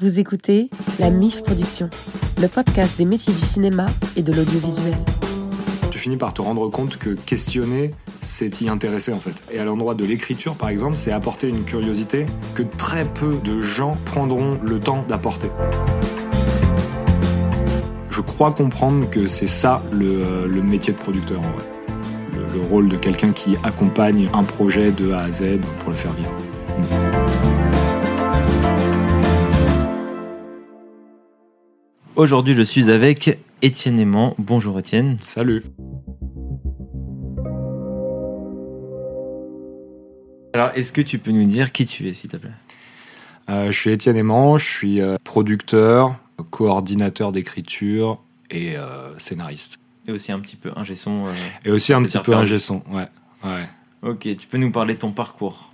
Vous écoutez La MIF Production, le podcast des métiers du cinéma et de l'audiovisuel. Tu finis par te rendre compte que questionner, c'est y intéresser en fait. Et à l'endroit de l'écriture, par exemple, c'est apporter une curiosité que très peu de gens prendront le temps d'apporter. Je crois comprendre que c'est ça le, le métier de producteur en vrai. Le rôle de quelqu'un qui accompagne un projet de A à Z pour le faire vivre. Aujourd'hui, je suis avec Étienne Aimant. Bonjour Étienne. Salut. Alors, est-ce que tu peux nous dire qui tu es, s'il te plaît? Euh, je suis Étienne Aimant, je suis euh, producteur, coordinateur d'écriture et euh, scénariste. Et aussi un petit peu ingé son. euh, Et aussi un petit peu un son, ouais. ouais. Ok, tu peux nous parler de ton parcours?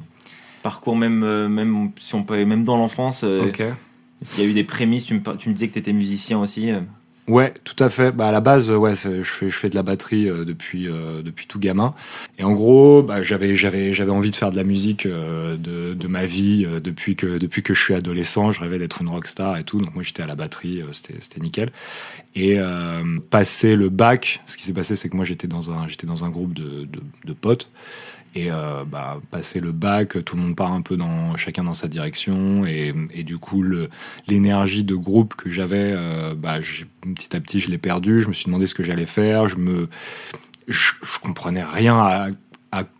Parcours même, même si on peut, même dans l'enfance, euh, Ok. s'il y a eu des prémices, tu me, disais que tu étais musicien aussi. euh. Ouais, tout à fait. Bah à la base, euh, ouais, je fais je fais de la batterie euh, depuis depuis tout gamin. Et en gros, bah, j'avais j'avais j'avais envie de faire de la musique de de ma vie depuis que depuis que je suis adolescent. Je rêvais d'être une rockstar et tout. Donc moi j'étais à la batterie, c'était c'était nickel. Et passé le bac, ce qui s'est passé, c'est que moi j'étais dans un j'étais dans un groupe de, de potes. Et euh, bah, passé le bac, tout le monde part un peu dans chacun dans sa direction et, du coup l'énergie de groupe que j'avais, euh, bah, petit à petit je l'ai perdu. Je me suis demandé ce que j'allais faire. Je me je, comprenais rien à,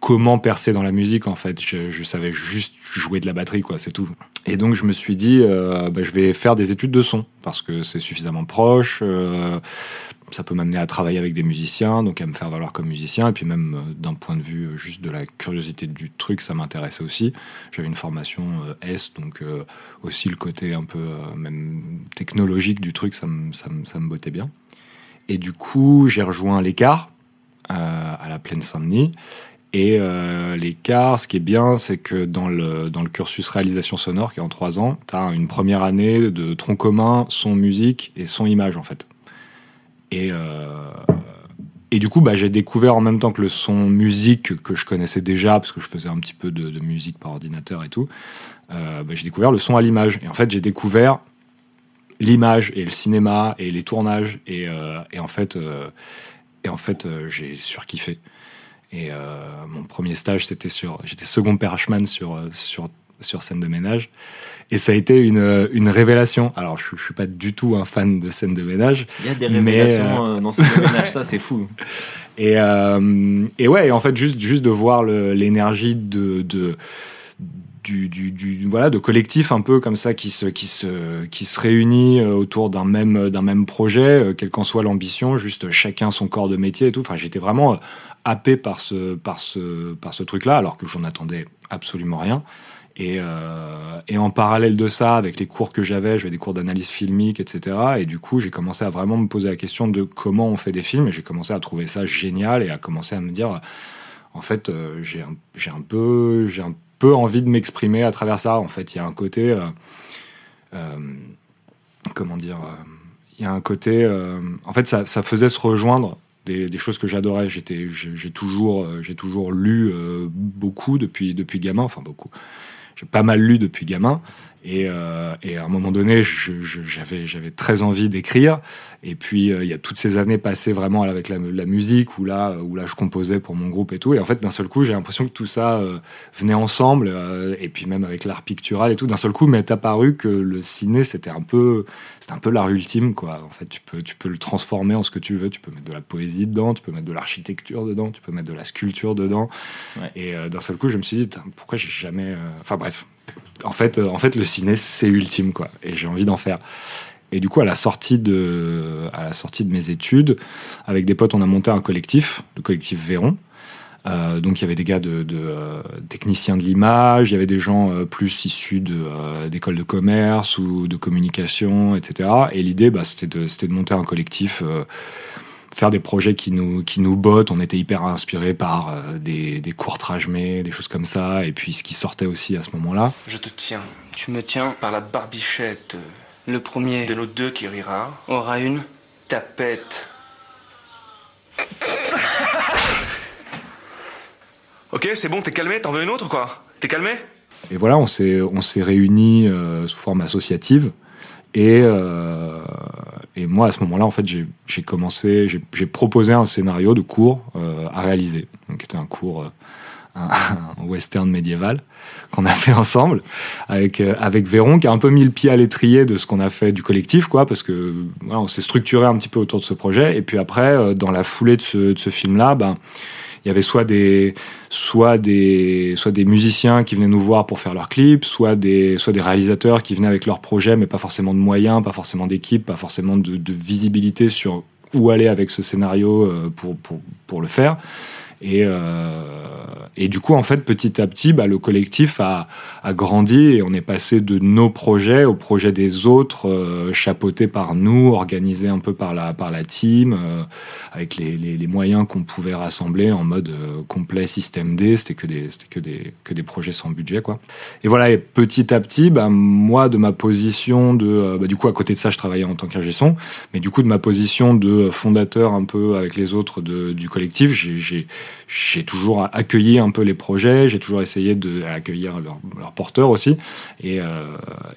comment percer dans la musique en fait. Je, savais juste jouer de la batterie quoi, c'est tout. Et donc je me suis dit euh, bah, je vais faire des études de son parce que c'est suffisamment proche. Ça peut m'amener à travailler avec des musiciens, donc à me faire valoir comme musicien, et puis même euh, d'un point de vue euh, juste de la curiosité du truc, ça m'intéressait aussi. J'avais une formation euh, S, donc aussi le côté un peu même technologique du truc, ça me, ça me, ça bottait bien. Et du coup, j'ai rejoint l'écart à la plaine Saint-Denis. Et l'écart, ce qui est bien, c'est que dans le, dans le cursus réalisation sonore, qui est en trois ans, tu as une première année de tronc commun, son musique et son image, en fait. Et, euh, et du coup, bah, j'ai découvert en même temps que le son musique que je connaissais déjà, parce que je faisais un petit peu de, musique par ordinateur et tout, euh, bah, j'ai découvert le son à l'image. Et en fait, j'ai découvert l'image et le cinéma et les tournages. Et, euh, et en fait, et en fait j'ai surkiffé. Et mon premier stage, c'était sur. J'étais second perchman sur, sur, sur scène de ménage. Et ça a été une, une révélation. Alors, je, je suis pas du tout un fan de scène de ménage. Il y a des révélations euh, dans ce ménage, ça c'est fou. Et, euh, et ouais, en fait, juste, juste de voir l'énergie de, de, du, du, du- voilà, de collectif un peu comme ça qui se, qui se, qui se réunit euh, autour d'un même, d'un même projet, euh, quelle qu'en soit l'ambition, juste chacun son corps de métier et tout. Enfin, j'étais vraiment euh, happé par ce, par ce, par ce truc-là, alors que j'en attendais absolument rien. Et, euh, et en parallèle de ça, avec les cours que j'avais, j'avais des cours d'analyse filmique, etc. Et du coup, j'ai commencé à vraiment me poser la question de comment on fait des films. Et j'ai commencé à trouver ça génial et à commencer à me dire, en fait, euh, j'ai un, peu, un peu envie de m'exprimer à travers ça. En fait, il y a un côté, euh, comment dire, il y a un côté, en fait, ça, faisait se rejoindre des, choses que j'adorais. J'étais, j'ai toujours, j'ai toujours lu beaucoup depuis depuis gamin, enfin beaucoup. J'ai pas mal lu depuis gamin. Et, euh, et à un moment donné, je- je- j'avais j'avais très envie d'écrire. Et puis euh, il y a toutes ces années passées vraiment avec la, la musique où là où là je composais pour mon groupe et tout. Et en fait d'un seul coup, j'ai l'impression que tout ça euh, venait ensemble. euh, et puis même avec l'art pictural et tout. D'un seul coup, m'est apparu que le ciné c'était un peu c'était un peu l'art ultime quoi. En fait, tu peux tu peux le transformer en ce que tu veux. Tu peux mettre de la poésie dedans, tu peux mettre de l'architecture dedans, tu peux mettre de la sculpture dedans. Ouais. Et euh, d'un seul coup, je me suis dit pourquoi j'ai jamais. euh, Enfin bref, en fait, euh, en fait, le ciné, c'est ultime, quoi. Et j'ai envie d'en faire. Et du coup, à la sortie de, à la sortie de mes études, avec des potes, on a monté un collectif, le collectif Véron. Euh, donc, il y avait des gars de, de, euh, techniciens de l'image, il y avait des gens plus issus d'écoles de commerce ou de communication, etc. Et l'idée, bah, c'était de, de monter un collectif, faire des projets qui nous, qui nous bottent. On était hyper inspirés par euh, des, des courts-métrages, des choses comme ça, et puis ce qui sortait aussi à ce moment-là. Je te tiens. Tu me tiens par la barbichette. Le premier de nos deux qui rira aura une tapette. ok, c'est bon, t'es calmé, t'en veux une autre ou quoi? T'es calmé? Et voilà, on s'est on s'est réunis euh, sous forme associative. Et, euh, et moi, à ce moment-là, en fait, j'ai j'ai commencé, j'ai proposé un scénario de cours euh, à réaliser. Donc, c'était un cours, euh, un, un western médiéval qu'on a fait ensemble avec euh, avec Véron, qui a un peu mis le pied à l'étrier de ce qu'on a fait du collectif, quoi, parce que voilà, on s'est structuré un petit peu autour de ce projet. Et puis après, euh, dans la foulée de ce, de ce film-là, ben il y avait soit des musiciens qui venaient nous voir pour faire leurs clips, soit des réalisateurs qui venaient avec leurs projets mais pas forcément de moyens, pas forcément d'équipe, pas forcément de visibilité sur où aller avec ce scénario euh, pour pour pour le faire. Et, euh, et du coup, en fait, petit à petit, bah, le collectif a, a grandi et on est passé de nos projets aux projets des autres, euh, chapeautés par nous, organisés un peu par la, par la team, euh, avec les, les, moyens qu'on pouvait rassembler en mode complet système D. C'était que des, que des, que des projets sans budget, quoi. Et voilà, et petit à petit, bah, moi, de ma position de, bah, du coup, à côté de ça, je travaillais en tant qu'ingé son, mais du coup, de ma position de fondateur un peu avec les autres du collectif, j'ai, toujours accueilli un peu les projets, j'ai toujours essayé de accueillir leurs leur porteurs aussi, et, euh,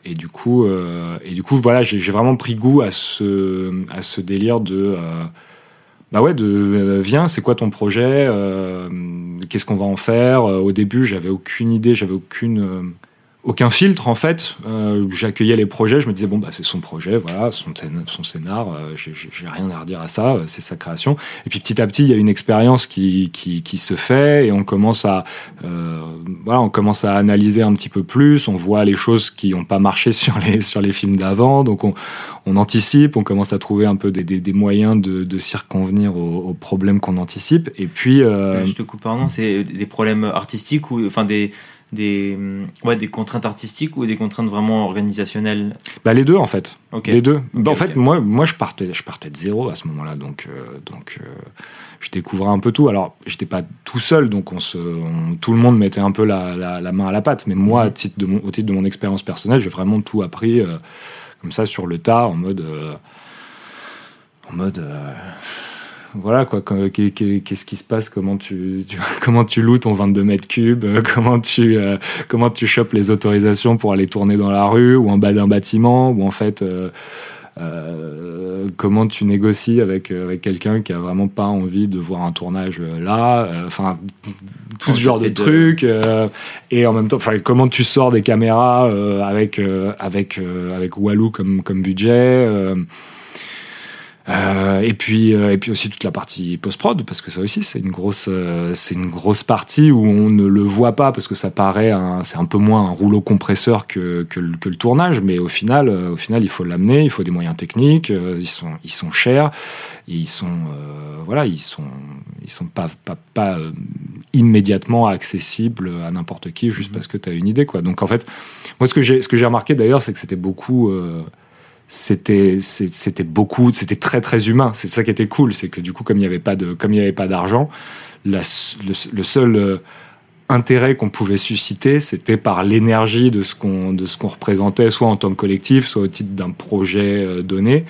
du coup, euh, et du coup, voilà, j'ai vraiment pris goût à ce, délire de, euh, bah ouais, de viens, c'est quoi ton projet, qu'est-ce qu'on va en faire? Au début, j'avais aucune idée, j'avais aucune aucun filtre en fait. Euh, J'accueillais les projets, je me disais bon bah c'est son projet, voilà, son, son scénar, euh, j'ai rien à redire à ça, euh, c'est sa création. Et puis petit à petit, il y a une expérience qui, qui, qui se fait et on commence à euh, voilà, on commence à analyser un petit peu plus, on voit les choses qui n'ont pas marché sur les sur les films d'avant, donc on, on anticipe, on commence à trouver un peu des, des, des moyens de, de circonvenir aux, aux problèmes qu'on anticipe. Et puis euh, Je te coupe, pardon, c'est des problèmes artistiques ou enfin des des ouais des contraintes artistiques ou des contraintes vraiment organisationnelles? bah, les deux en fait. Les deux. Bah, en fait, moi, moi, je partais, je partais de zéro à ce moment-là, donc, euh, donc, euh, je découvrais un peu tout. Alors, j'étais pas tout seul, donc on se, on- tout le monde mettait un peu la, la, la main à la pâte. Mais moi, Mhm. à titre de mon, au titre de mon expérience personnelle, j'ai vraiment tout appris euh, comme ça sur le tas, en mode, en mode. Voilà quoi, que- que- que- qu'est-ce qui se passe, comment tu, tu- comment tu loues ton 22 mètres cubes, euh, comment tu, euh, comment tu chopes les autorisations pour aller tourner dans la rue ou en bas d'un bâtiment, ou en fait, euh, euh, comment tu négocies avec, avec quelqu'un qui a vraiment pas envie de voir un tournage là, enfin, tout ce genre de trucs, et en même temps, enfin, comment tu sors des caméras avec, avec, avec Walou comme, comme budget, euh, et puis euh, et puis aussi toute la partie post prod parce que ça aussi c'est une grosse euh, c'est une grosse partie où on ne le voit pas parce que ça paraît c'est un peu moins un rouleau compresseur que que le, que le tournage mais au final euh, au final il faut l'amener il faut des moyens techniques euh, ils sont ils sont chers et ils sont euh, voilà ils sont ils sont pas pas pas immédiatement accessibles à n'importe qui juste Mhm. parce que tu as une idée quoi donc en fait moi ce que j'ai ce que j'ai remarqué d'ailleurs c'est que c'était beaucoup euh, c'était c'était beaucoup c'était très très humain. C'est ça qui était cool c'est que du coup comme il n'y avait pas de comme il y avait pas d'argent le, seul euh, intérêt qu'on pouvait susciter c'était par l'énergie de ce qu'on de ce qu'on représentait soit en tant que collectif soit au titre d'un projet euh, donné.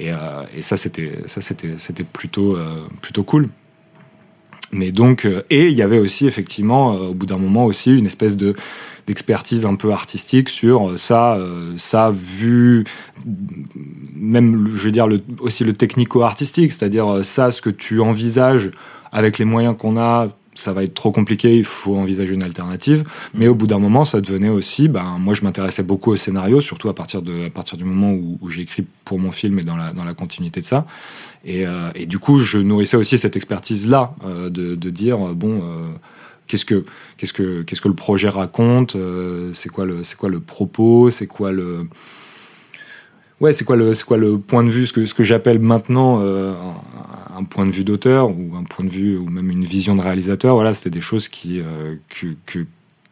Et, euh, et ça c'était ça c'était c'était plutôt plutôt cool. Mais donc et il y avait aussi effectivement au bout d'un moment aussi une espèce de d'expertise un peu artistique sur euh, ça euh, ça vu même je veux dire aussi le technico-artistique c'est-à-dire euh, ça ce que tu envisages avec les moyens qu'on a ça va être trop compliqué, il faut envisager une alternative. Mais au bout d'un moment, ça devenait aussi, ben, moi je m'intéressais beaucoup au scénario, surtout à partir, de, à partir du moment où, écrit pour mon film et dans la, dans la continuité de ça. Et, et du coup, je nourrissais aussi cette expertise-là, de, de dire, bon, qu'est-ce que, qu'est-ce que, qu'est-ce que le projet raconte, euh, c'est quoi le, c'est quoi le propos, c'est quoi le, ouais, c'est quoi le, c'est quoi le point de vue, ce que, ce que j'appelle maintenant euh, un, un point de vue d'auteur ou un point de vue ou même une vision de réalisateur. Voilà, c'était des choses qui euh, que que,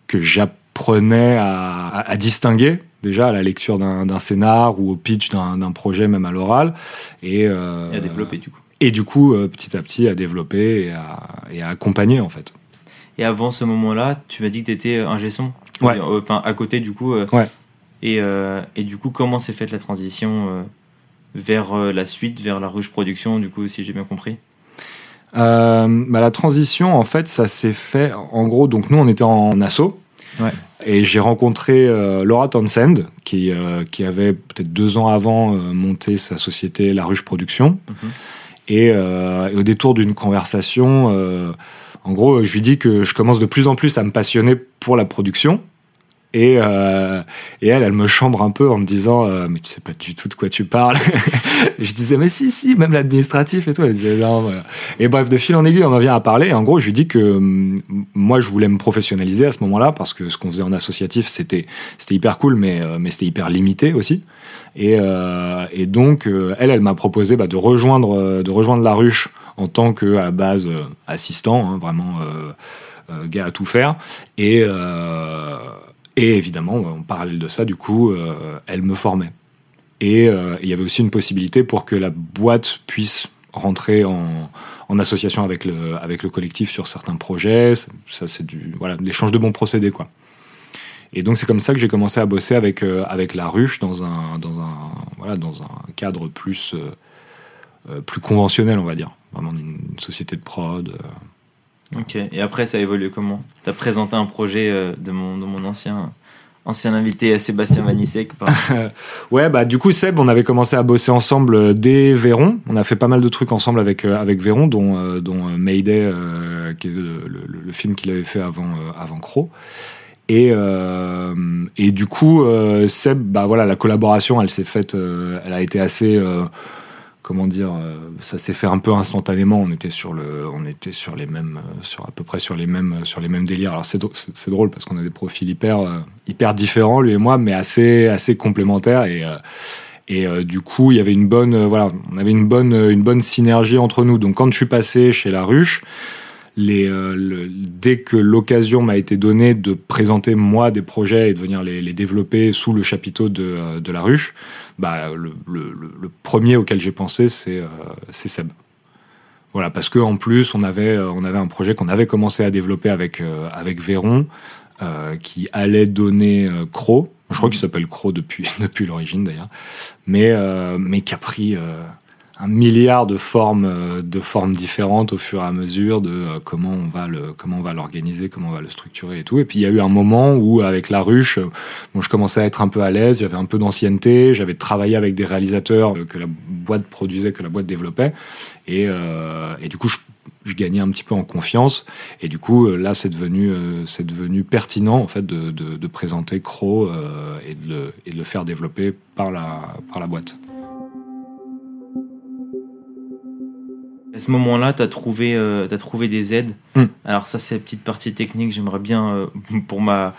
que j'apprenais à, à, à distinguer déjà à la lecture d'un scénar ou au pitch d'un projet, même à l'oral, et, euh, Et à développer du coup. et du coup petit à petit à développer et à, et à accompagner en fait. Et avant ce moment-là, tu m'as dit que tu étais un gesson. Ouais. Enfin, à côté du coup. euh, Ouais. Et, euh, et du coup, comment s'est faite la transition euh, vers euh, la suite, vers la ruche production, du coup, si j'ai bien compris? Euh, bah, la transition, en fait, ça s'est fait en gros. Donc nous, on était en asso. Ouais. Et j'ai rencontré euh, Laura Townsend, qui, euh, qui avait peut-être deux ans avant euh, monté sa société La Ruche Production. Mhm. Et, euh, et au détour d'une conversation, euh, en gros, je lui dis que je commence de plus en plus à me passionner pour la production. Et, euh, et elle, elle me chambre un peu en me disant euh, Mais tu sais pas du tout de quoi tu parles. Je disais Mais si, si, même l'administratif et tout. Et bref, de fil en aiguille, on en vient à parler. Et en gros, je lui dis que hum, moi, je voulais me professionnaliser à ce moment-là parce que ce qu'on faisait en associatif, c'était hyper cool, mais, euh, mais c'était hyper limité aussi. Et, et donc, elle, elle m'a proposé bah, de, rejoindre, de rejoindre la ruche en tant que, à base, euh, assistant, hein, vraiment euh, euh, gars à tout faire. Et, et évidemment, en parallèle de ça, du coup, elle me formait. Et il y avait aussi une possibilité pour que la boîte puisse rentrer en, en association avec le, avec le collectif sur certains projets. Ça, c'est du voilà, l'échange de bons procédés, quoi. Et donc c'est comme ça que j'ai commencé à bosser avec avec la ruche dans un dans un voilà dans un cadre plus plus conventionnel, on va dire, vraiment une, une société de prod. euh. Ok. Et après, ça a évolué comment? T'as présenté un projet euh, de mon, de mon ancien, ancien invité Sébastien Vanissek. par- Ouais, bah du coup Seb, on avait commencé à bosser ensemble euh, dès Véron. On a fait pas mal de trucs ensemble avec euh, avec Véron, dont euh, dont Mayday, euh, qui est le, le- le film qu'il avait fait avant euh, avant Crow. Et euh, et du coup euh, Seb, bah voilà, la collaboration, elle s'est faite, euh, elle a été assez euh, comment dire, euh, ça s'est fait un peu instantanément. On était sur le, on était sur les mêmes, euh, sur à peu près sur les mêmes, euh, sur les mêmes délires. Alors c'est drô- c'est c'est drôle parce qu'on a des profils hyper, hyper différents lui et moi, mais assez, assez complémentaires et et du coup il y avait une bonne, voilà, on avait une bonne, une bonne synergie entre nous. Donc quand je suis passé chez La Ruche. Les, euh, le- dès que l'occasion m'a été donnée de présenter moi des projets et de venir les, les développer sous le chapiteau de, euh, de la ruche, bah, le, le- le- le premier auquel j'ai pensé, c'est euh, Seb. Voilà, parce que en plus, on avait, euh, on avait un projet qu'on avait commencé à développer avec, euh, avec Véron, qui allait donner Crow. Je crois qu'il s'appelle Crow depuis, depuis l'origine d'ailleurs, mais, mais qui a pris un milliard de formes, euh, de formes différentes au fur et à mesure de euh, comment on va le, comment on va l'organiser, comment on va le structurer et tout. Et puis il y a eu un moment où avec la ruche, euh, bon, je commençais à être un peu à l'aise, j'avais un peu d'ancienneté, j'avais travaillé avec des réalisateurs que la boîte produisait, que la boîte développait, et, du coup je, gagnais un petit peu en confiance. Et du coup là c'est devenu, c'est devenu pertinent en fait de, de, de présenter Crow et, de le, et de le faire développer par la, par la boîte. À ce moment-là, tu as trouvé, euh, t'as trouvé des aides. Mm. Alors ça, c'est la petite partie technique. J'aimerais bien, euh, pour ma,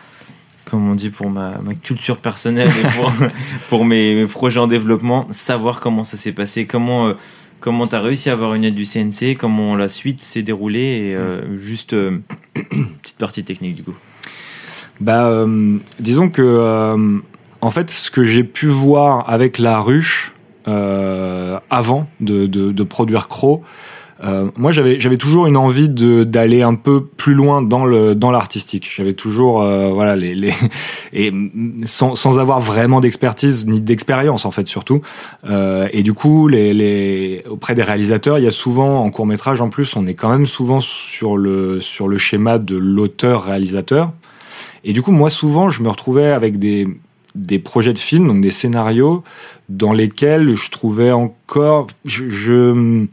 comme on dit, pour ma, ma culture personnelle et pour, pour mes, mes projets en développement, savoir comment ça s'est passé, comment euh, comment tu as réussi à avoir une aide du CNC, comment la suite s'est déroulée? Et euh, juste euh, petite partie technique du coup. Bah, euh, disons que, euh, en fait, ce que j'ai pu voir avec la ruche avant de, de, de produire Crow, euh, moi j'avais toujours une envie d'aller un peu plus loin dans le dans l'artistique. J'avais toujours euh, voilà les les et sans sans avoir vraiment d'expertise ni d'expérience en fait surtout. Euh, et du coup les les auprès des réalisateurs, il y a souvent en court métrage en plus, on est quand même souvent sur le sur le schéma de l'auteur réalisateur. Et du coup, moi, souvent, je me retrouvais avec des, des projets de films, donc des scénarios, dans lesquels je trouvais encore. Je, je,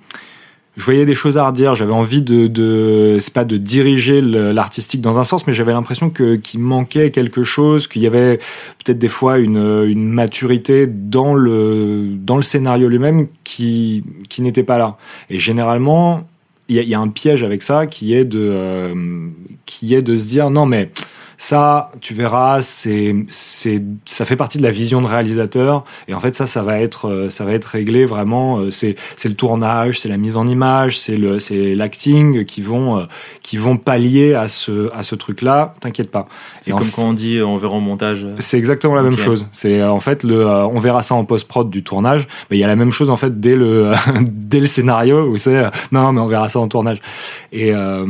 voyais des choses à redire. J'avais envie de. de c'est pas de diriger l'artistique dans un sens, mais j'avais l'impression que qu'il manquait quelque chose, qu'il y avait peut-être des fois une, une maturité dans le, dans le scénario lui-même qui, qui n'était pas là. Et généralement, il y a, il y a un piège avec ça qui est de, euh, qui est de se dire non mais ça, tu verras, c'est, c'est, ça fait partie de la vision de réalisateur. Et en fait, ça, ça va être, euh, ça va être réglé vraiment. euh, C'est, c'est le tournage, c'est la mise en image, c'est le, c'est l'acting qui vont, euh, qui vont pallier à ce, à ce truc-là. T'inquiète pas. C'est Et en comme quand on dit on verra au montage. c'est exactement la même chose. C'est en fait le, on verra ça en post prod du tournage, mais il y a la même chose en fait dès le dès le scénario où c'est non, non mais on verra ça en tournage. Et euh,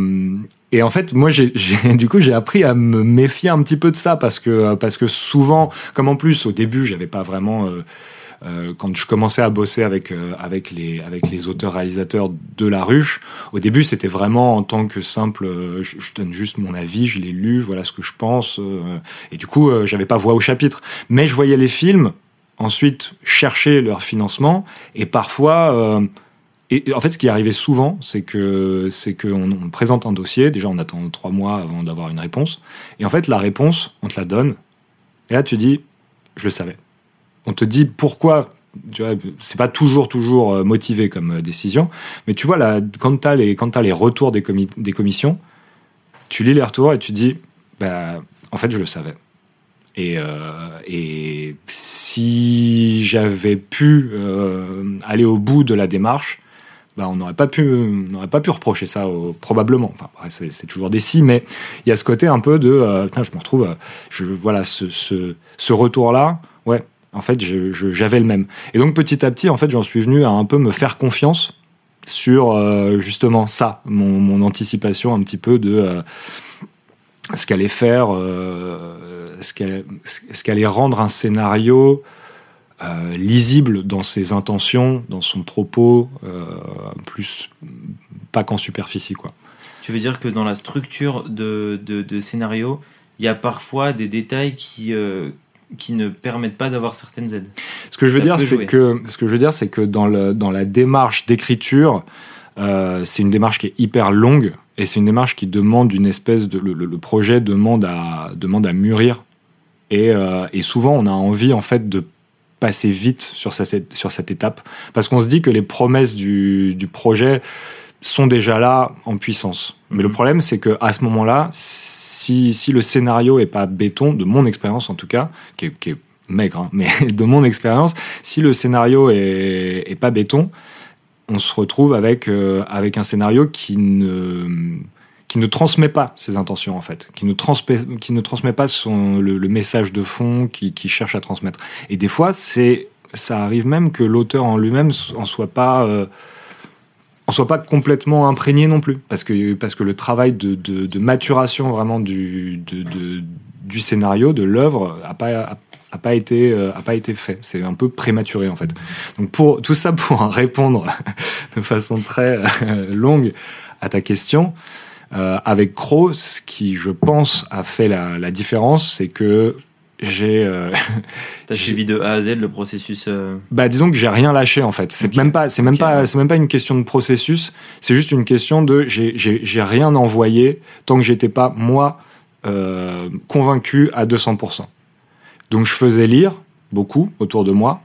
et en fait moi j'ai du coup j'ai appris à me méfier un petit peu de ça parce que euh, parce que souvent comme en plus au début j'avais pas vraiment euh, euh, quand je commençais à bosser avec avec les avec les auteurs réalisateurs de La Ruche, au début c'était vraiment en tant que simple, je, je donne juste mon avis, je l'ai lu, voilà ce que je pense, et du coup j'avais pas voix au chapitre, mais je voyais les films ensuite chercher leur financement et parfois et en fait, ce qui arrivait souvent, c'est que c'est qu'on on présente un dossier. Déjà, on attend trois mois avant d'avoir une réponse. Et en fait, la réponse, on te la donne. Et là, tu dis, je le savais. On te dit pourquoi. Tu vois, c'est pas toujours toujours euh, motivé comme euh, décision, mais tu vois là, quand t'as les quand t'as les retours des, des commissions, tu lis les retours et tu dis, bah, en fait, je le savais. Et, euh, et si j'avais pu aller au bout de la démarche, bah, on n'aurait pas pu, reprocher ça, probablement. C'est, toujours des si, mais il y a ce côté un peu de, euh, je me retrouve, euh, je, voilà, ce, ce, retour-là, ouais, en fait, j'avais le même. Et donc, petit à petit, en fait, j'en suis venu à un peu me faire confiance sur euh, justement ça, mon, anticipation un petit peu de ce qu'allait faire, ce qu'allait rendre un scénario euh, lisible dans ses intentions, dans son propos, euh, plus pas qu'en superficie quoi. Tu veux dire que dans la structure de, de, de scénario, il y a parfois des détails qui, euh, qui ne permettent pas d'avoir certaines aides? Ce que je veux Ça dire, c'est que ce que je veux dire, c'est que dans le dans la démarche d'écriture, c'est une démarche qui est hyper longue et c'est une démarche qui demande une espèce de le, le- projet demande à demande à mûrir et, et souvent on a envie en fait de passer vite sur cette sur cette étape parce qu'on se dit que les promesses du du projet sont déjà là en puissance. Mais le Mhm. problème, c'est que à ce moment-là, si, si le scénario est pas béton, de mon expérience en tout cas, qui est, qui est maigre, hein, mais de mon expérience, si le scénario est, est pas béton, on se retrouve avec, euh, avec un scénario qui ne, qui ne transmet pas ses intentions en fait, qui ne transmet, qui ne transmet pas le, message de fond qu'il qui cherche à transmettre. Et des fois, c'est ça arrive même que l'auteur en lui-même en soit pas euh, en soit pas complètement imprégné non plus. Parce que parce que le travail de, de, maturation vraiment du du scénario de l'œuvre a pas a, pas été euh, a pas été fait. C'est un peu prématuré en fait. Donc pour tout ça pour répondre de façon très euh, longue à ta question euh, avec Crow ce qui je pense a fait la, la différence c'est que j'ai euh, Tu as J'ai- suivi de A à Z le processus. euh, bah disons que j'ai rien lâché en fait. C'est Ok. même pas c'est même pas c'est même pas une question de processus, c'est juste une question de j'ai j'ai j'ai rien envoyé tant que j'étais pas moi euh, convaincu à 200%. Donc je faisais lire beaucoup autour de moi.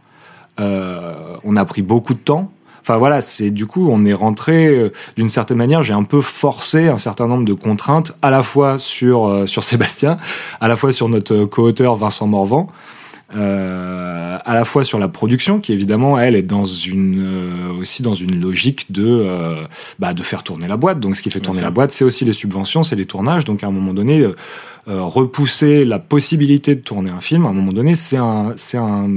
On a pris beaucoup de temps. Enfin voilà, c'est du coup on est rentré euh, d'une certaine manière. J'ai un peu forcé un certain nombre de contraintes à la fois sur euh, sur Sébastien, à la fois sur notre co-auteur Vincent Morvan, euh, à la fois sur la production qui évidemment elle est dans une euh, aussi dans une logique de euh, bah, de faire tourner la boîte. Donc ce qui fait tourner la boîte, c'est aussi les subventions, c'est les tournages. Donc à un moment donné. euh, euh, repousser la possibilité de tourner un film, à un moment donné, c'est un, c'est un,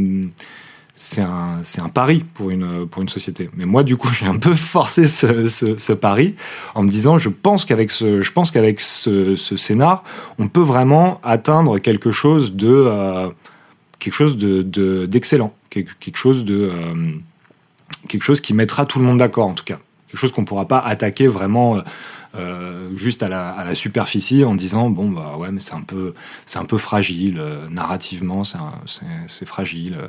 c'est un, un pari pour une, pour une société. Mais moi, du coup, j'ai un peu forcé ce, ce, pari en me disant, je pense qu'avec ce, je pense qu'avec ce, scénar, on peut vraiment atteindre quelque chose de, euh, quelque chose de, de- d'excellent, quelque, quelque chose de, euh, quelque chose qui mettra tout le monde d'accord, en tout cas. Quelque chose qu'on pourra pas attaquer vraiment. euh, juste à la, à la superficie en disant bon bah ouais mais c'est un peu c'est un peu fragile euh, narrativement c'est fragile. Euh,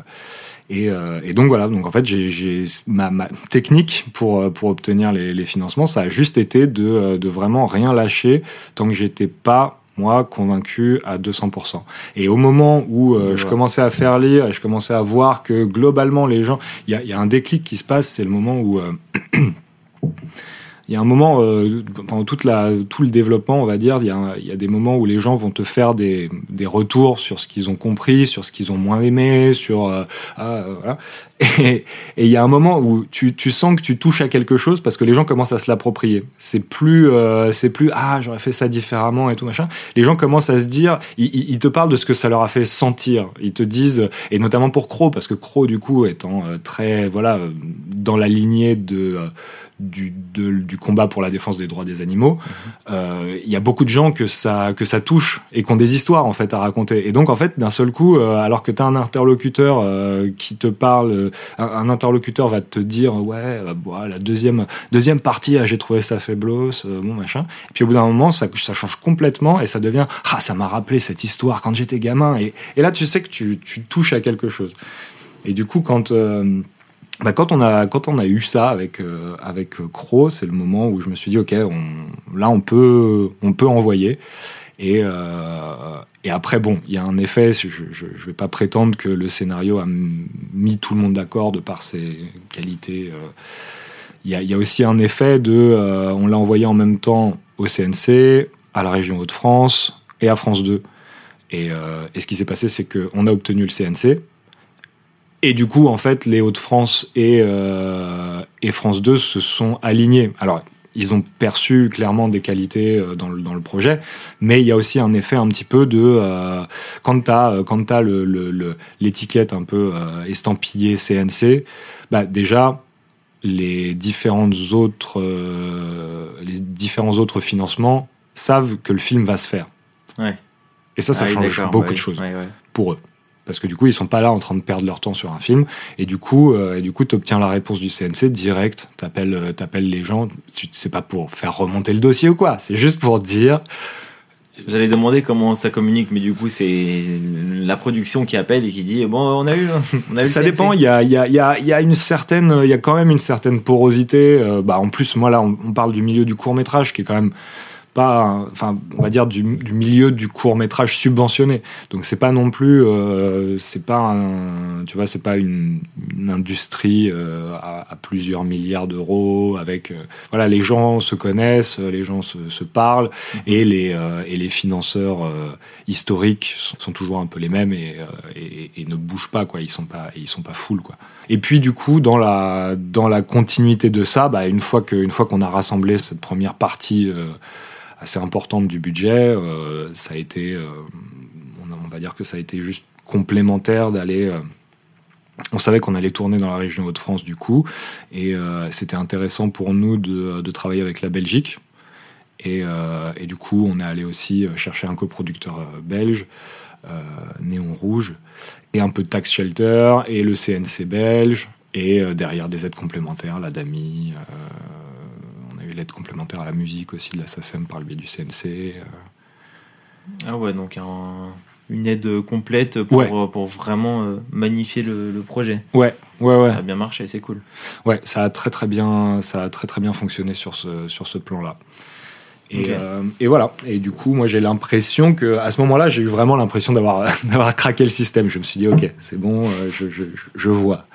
et, euh, et donc voilà. Donc en fait j'ai j'ai ma, ma technique pour euh, pour obtenir les, les financements ça a juste été de euh, de vraiment rien lâcher tant que j'étais pas moi convaincu à 200%. Et au moment où euh, je commençais à faire lire et je commençais à voir que globalement les gens, il y a, y a un déclic qui se passe, c'est le moment où euh, il y a un moment euh, pendant toute la tout le développement on va dire il y a il y a des moments où les gens vont te faire des des retours sur ce qu'ils ont compris sur ce qu'ils ont moins aimé sur euh, ah, euh, voilà. et et il y a un moment où tu tu sens que tu touches à quelque chose parce que les gens commencent à se l'approprier. C'est plus euh, c'est plus ah j'aurais fait ça différemment et tout machin. Les gens commencent à se dire ils, ils- te parlent de ce que ça leur a fait sentir. Ils te disent et notamment pour Crow parce que Crow du coup étant euh, très voilà euh, dans la lignée de du, combat pour la défense des droits des animaux, euh, il y a beaucoup de gens que ça, que ça touche et qui ont des histoires en fait à raconter. Et donc en fait, d'un seul coup, euh, alors que tu as un interlocuteur euh, qui te parle, euh, un, interlocuteur va te dire ouais, euh, bon, la deuxième, deuxième partie, ah, j'ai trouvé ça faiblos, euh, bon machin. Et puis au bout d'un moment, ça, ça change complètement et ça devient ah, ça m'a rappelé cette histoire quand j'étais gamin. Et, et là, tu sais que tu, tu touches à quelque chose. Et du coup, quand euh, bah, quand on a quand on a eu ça avec euh, avec euh, Crow, c'est le moment où je me suis dit ok, on, là on peut on peut envoyer. Et, euh, et après bon, il y a un effet. Je, je vais pas prétendre que le scénario a mis tout le monde d'accord de par ses qualités. euh. Il y a, il y a aussi un effet de euh, on l'a envoyé en même temps au CNC, à la région Hauts-de-France et à France 2. Et, euh, et ce qui s'est passé, c'est qu'on a obtenu le CNC. Et du coup, en fait, les Hauts-de-France et, euh, et France 2 se sont alignés. Alors, ils ont perçu clairement des qualités euh, dans le, dans le projet, mais il y a aussi un effet un petit peu de euh, quand t'as quand le- l'étiquette un peu euh, estampillée CNC, bah déjà les différentes autres euh, les différents autres financements savent que le film va se faire. Ouais. Et ça, ça Ah change beaucoup ouais, de choses ouais. pour eux. Parce que du coup, ils sont pas là en train de perdre leur temps sur un film. Et du coup, euh, et du coup, t'obtiens la réponse du CNC direct. T'appelles, euh, t'appelles les gens. C'est pas pour faire remonter le dossier ou quoi. C'est juste pour dire. J'allais demander comment ça communique, mais du coup, c'est la production qui appelle et qui dit Bon, on a eu, on a eu Ça dépend. Il y a, y a, y a, y a une certaine, il y a quand même une certaine porosité. Euh, bah, en plus, moi là, on, on parle du milieu du court métrage qui est quand même enfin, on va dire du, milieu du court métrage subventionné. Donc c'est pas non plus, euh, c'est pas un, tu vois, c'est pas une, industrie euh, à, plusieurs milliards d'euros avec, euh, voilà, les gens se connaissent, les gens se, parlent et les et les financeurs historiques sont, toujours un peu les mêmes et, et, et ne bougent pas quoi. Ils sont pas, ils sont pas full quoi. Et puis du coup, dans la dans la continuité de ça, bah, une fois que une fois qu'on a rassemblé cette première partie assez importante du budget, euh, ça a été, euh, on, va dire que ça a été juste complémentaire d'aller. euh, on savait qu'on allait tourner dans la région Hauts-de-France du coup, et c'était intéressant pour nous de, travailler avec la Belgique. Et, du coup, on est allé aussi chercher un coproducteur belge, euh, Néon Rouge, et un peu de Tax Shelter, et le CNC belge, et derrière des aides complémentaires, la DAMI. Euh, l'aide complémentaire à la musique aussi de la SACEM par le biais du CNC. euh. Ah ouais, donc un- une aide complète pour, Ouais. pour vraiment euh, magnifier le, le projet. Ouais, ouais, ouais. Ça a bien marché, c'est cool. Ouais, ça a très très bien, ça a très très bien fonctionné sur ce sur ce plan-là. Et, euh, et voilà. Et du coup, moi, j'ai l'impression que à ce moment-là, j'ai eu vraiment l'impression d'avoir d'avoir craqué le système. Je me suis dit, ok, c'est bon, euh, je, je, je vois,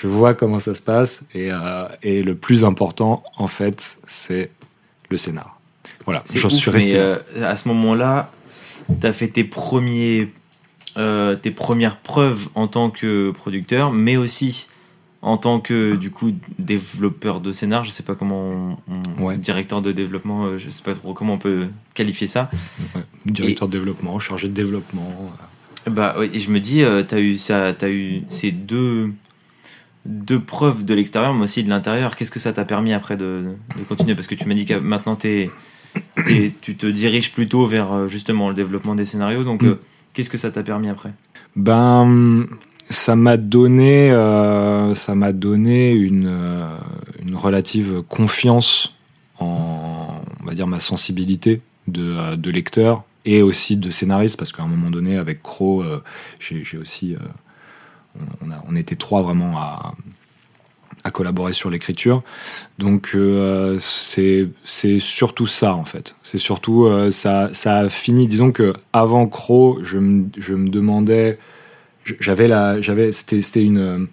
je vois comment ça se passe. Et, euh, et le plus important, en fait, c'est le scénar. Voilà. J'en suis resté. mais, euh, à ce moment-là, tu as fait tes, premiers, euh, tes premières preuves en tant que producteur, mais aussi en tant que du coup développeur de scénar. Je sais pas comment, on- on- Ouais. directeur de développement, euh, je sais pas trop comment on peut qualifier ça. Ouais. Directeur de développement, chargé de développement. euh. Bah, ouais, et je me dis, tu as eu ça, as eu ces deux deux preuves de l'extérieur, mais aussi de l'intérieur. Qu'est-ce que ça t'a permis après de, de continuer? Parce que tu m'as dit que maintenant t'es- t'es- tu te diriges plutôt vers euh, justement le développement des scénarios. Donc, Mm. euh, qu'est-ce que ça t'a permis après? Ben, ça m'a donné, euh, ça m'a donné une, une relative confiance en, on va dire, ma sensibilité de, de lecteur et aussi de scénariste, parce qu'à un moment donné, avec Crow, euh, j'ai j'ai aussi, on, était trois vraiment à, collaborer sur l'écriture. Donc euh, c'est surtout ça en fait. C'est surtout euh, ça ça a fini. Disons que avant Crow, je me je me demandais, j'avais la j'avais c'était une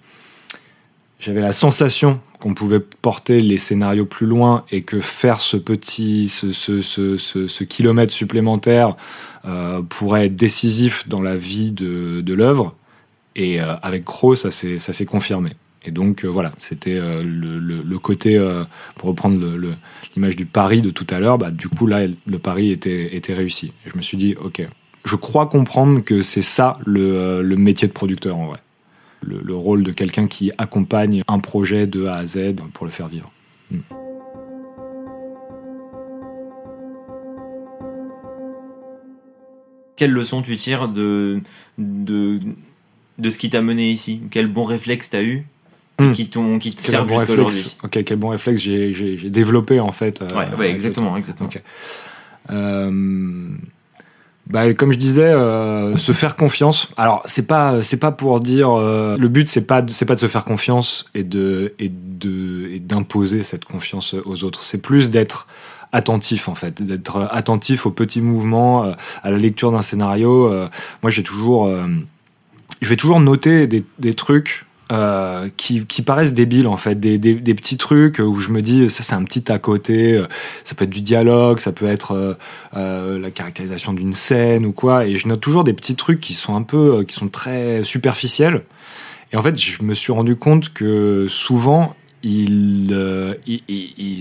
j'avais la sensation qu'on pouvait porter les scénarios plus loin et que faire ce petit ce, ce, ce kilomètre supplémentaire euh, pourrait être décisif dans la vie de, de l'œuvre. Et euh, avec Crow, ça s'est, confirmé. Et donc euh, voilà, c'était euh, le, côté, pour reprendre l'image du pari de tout à l'heure, bah, du coup là, le pari était, réussi. Et je me suis dit, ok, je crois comprendre que c'est ça le, métier de producteur en vrai. Le, rôle de quelqu'un qui accompagne un projet de A à Z pour le faire vivre. Hmm. Quelle leçon tu tires de, de de ce qui t'a mené ici Quel bon réflexe t'as eu Hmm. qui, t'ont, qui te Quel servent bon jusqu'à réflexe. aujourd'hui Ok, quel bon réflexe j'ai, développé en fait. euh, Ouais, exactement, exactement. Euh, bah, comme je disais, euh, se faire confiance. Alors, c'est pas, c'est pas pour dire. euh, le but, c'est pas, de- c'est pas de se faire confiance et de, et de, et d'imposer cette confiance aux autres. C'est plus d'être attentif en fait, d'être attentif aux petits mouvements, à la lecture d'un scénario. Moi, j'ai toujours, je vais toujours noter des, des trucs euh, qui, qui paraissent débiles en fait, des, des, petits trucs où je me dis ça c'est un petit à côté, euh, ça peut être du dialogue, ça peut être euh, la caractérisation d'une scène ou quoi, et je note toujours des petits trucs qui sont un peu, qui sont très superficiels. Et en fait, je me suis rendu compte que souvent il,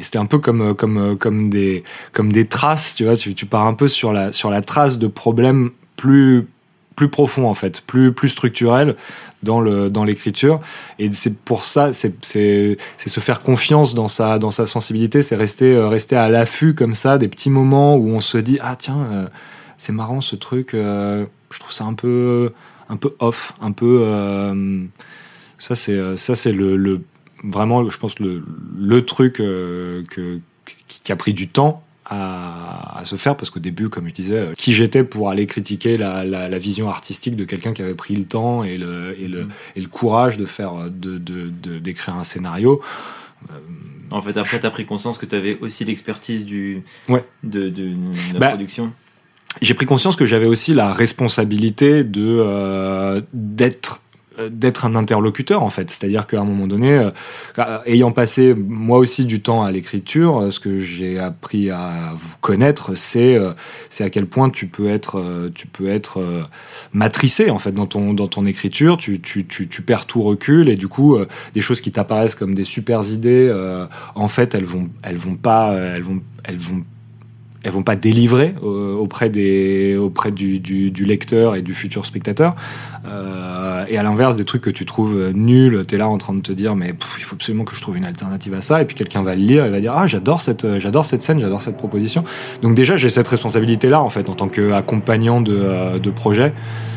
c'était un peu comme comme comme des comme des traces, tu vois, tu pars un peu sur la sur la trace de problèmes plus plus profonds en fait, plus plus structurels dans le dans l'écriture. Et c'est pour ça c'est c'est se faire confiance dans sa dans sa sensibilité, c'est rester euh, rester à l'affût comme ça des petits moments où on se dit ah tiens euh, c'est marrant ce truc, euh, je trouve ça un peu un peu off, un peu ça c'est ça c'est le, vraiment je pense le le truc que qui a pris du temps à, à se faire parce qu'au début comme je disais euh, qui j'étais pour aller critiquer la, la, la vision artistique de quelqu'un qui avait pris le temps et le et le, et le courage de faire de de de- d'écrire un scénario En fait, après, t'as pris conscience que t'avais aussi l'expertise du, Ouais. de, de, de la Bah, production. j'ai pris conscience que j'avais aussi la responsabilité de euh, d'être euh, d'être un interlocuteur en fait. C'est-à-dire qu'à un moment donné euh, euh, ayant passé moi aussi du temps à l'écriture euh, ce que j'ai appris à vous connaître c'est euh, c'est à quel point tu peux être euh, tu peux être euh, matricé en fait dans ton dans ton écriture. Tu tu tu, tu perds tout recul et du coup euh, des choses qui t'apparaissent comme des super idées euh, en fait elles vont elles vont pas euh, elles vont elles vont elles vont pas délivrer euh, auprès des auprès du, du, du lecteur et du futur spectateur. Euh, et à l'inverse des trucs que tu trouves nuls t'es là en train de te dire mais pff, il faut absolument que je trouve une alternative à ça. Et puis quelqu'un va le lire et va dire ah j'adore cette euh, j'adore cette scène j'adore cette proposition. Donc déjà j'ai cette responsabilité là en fait en tant qu'accompagnant de, euh, de projet.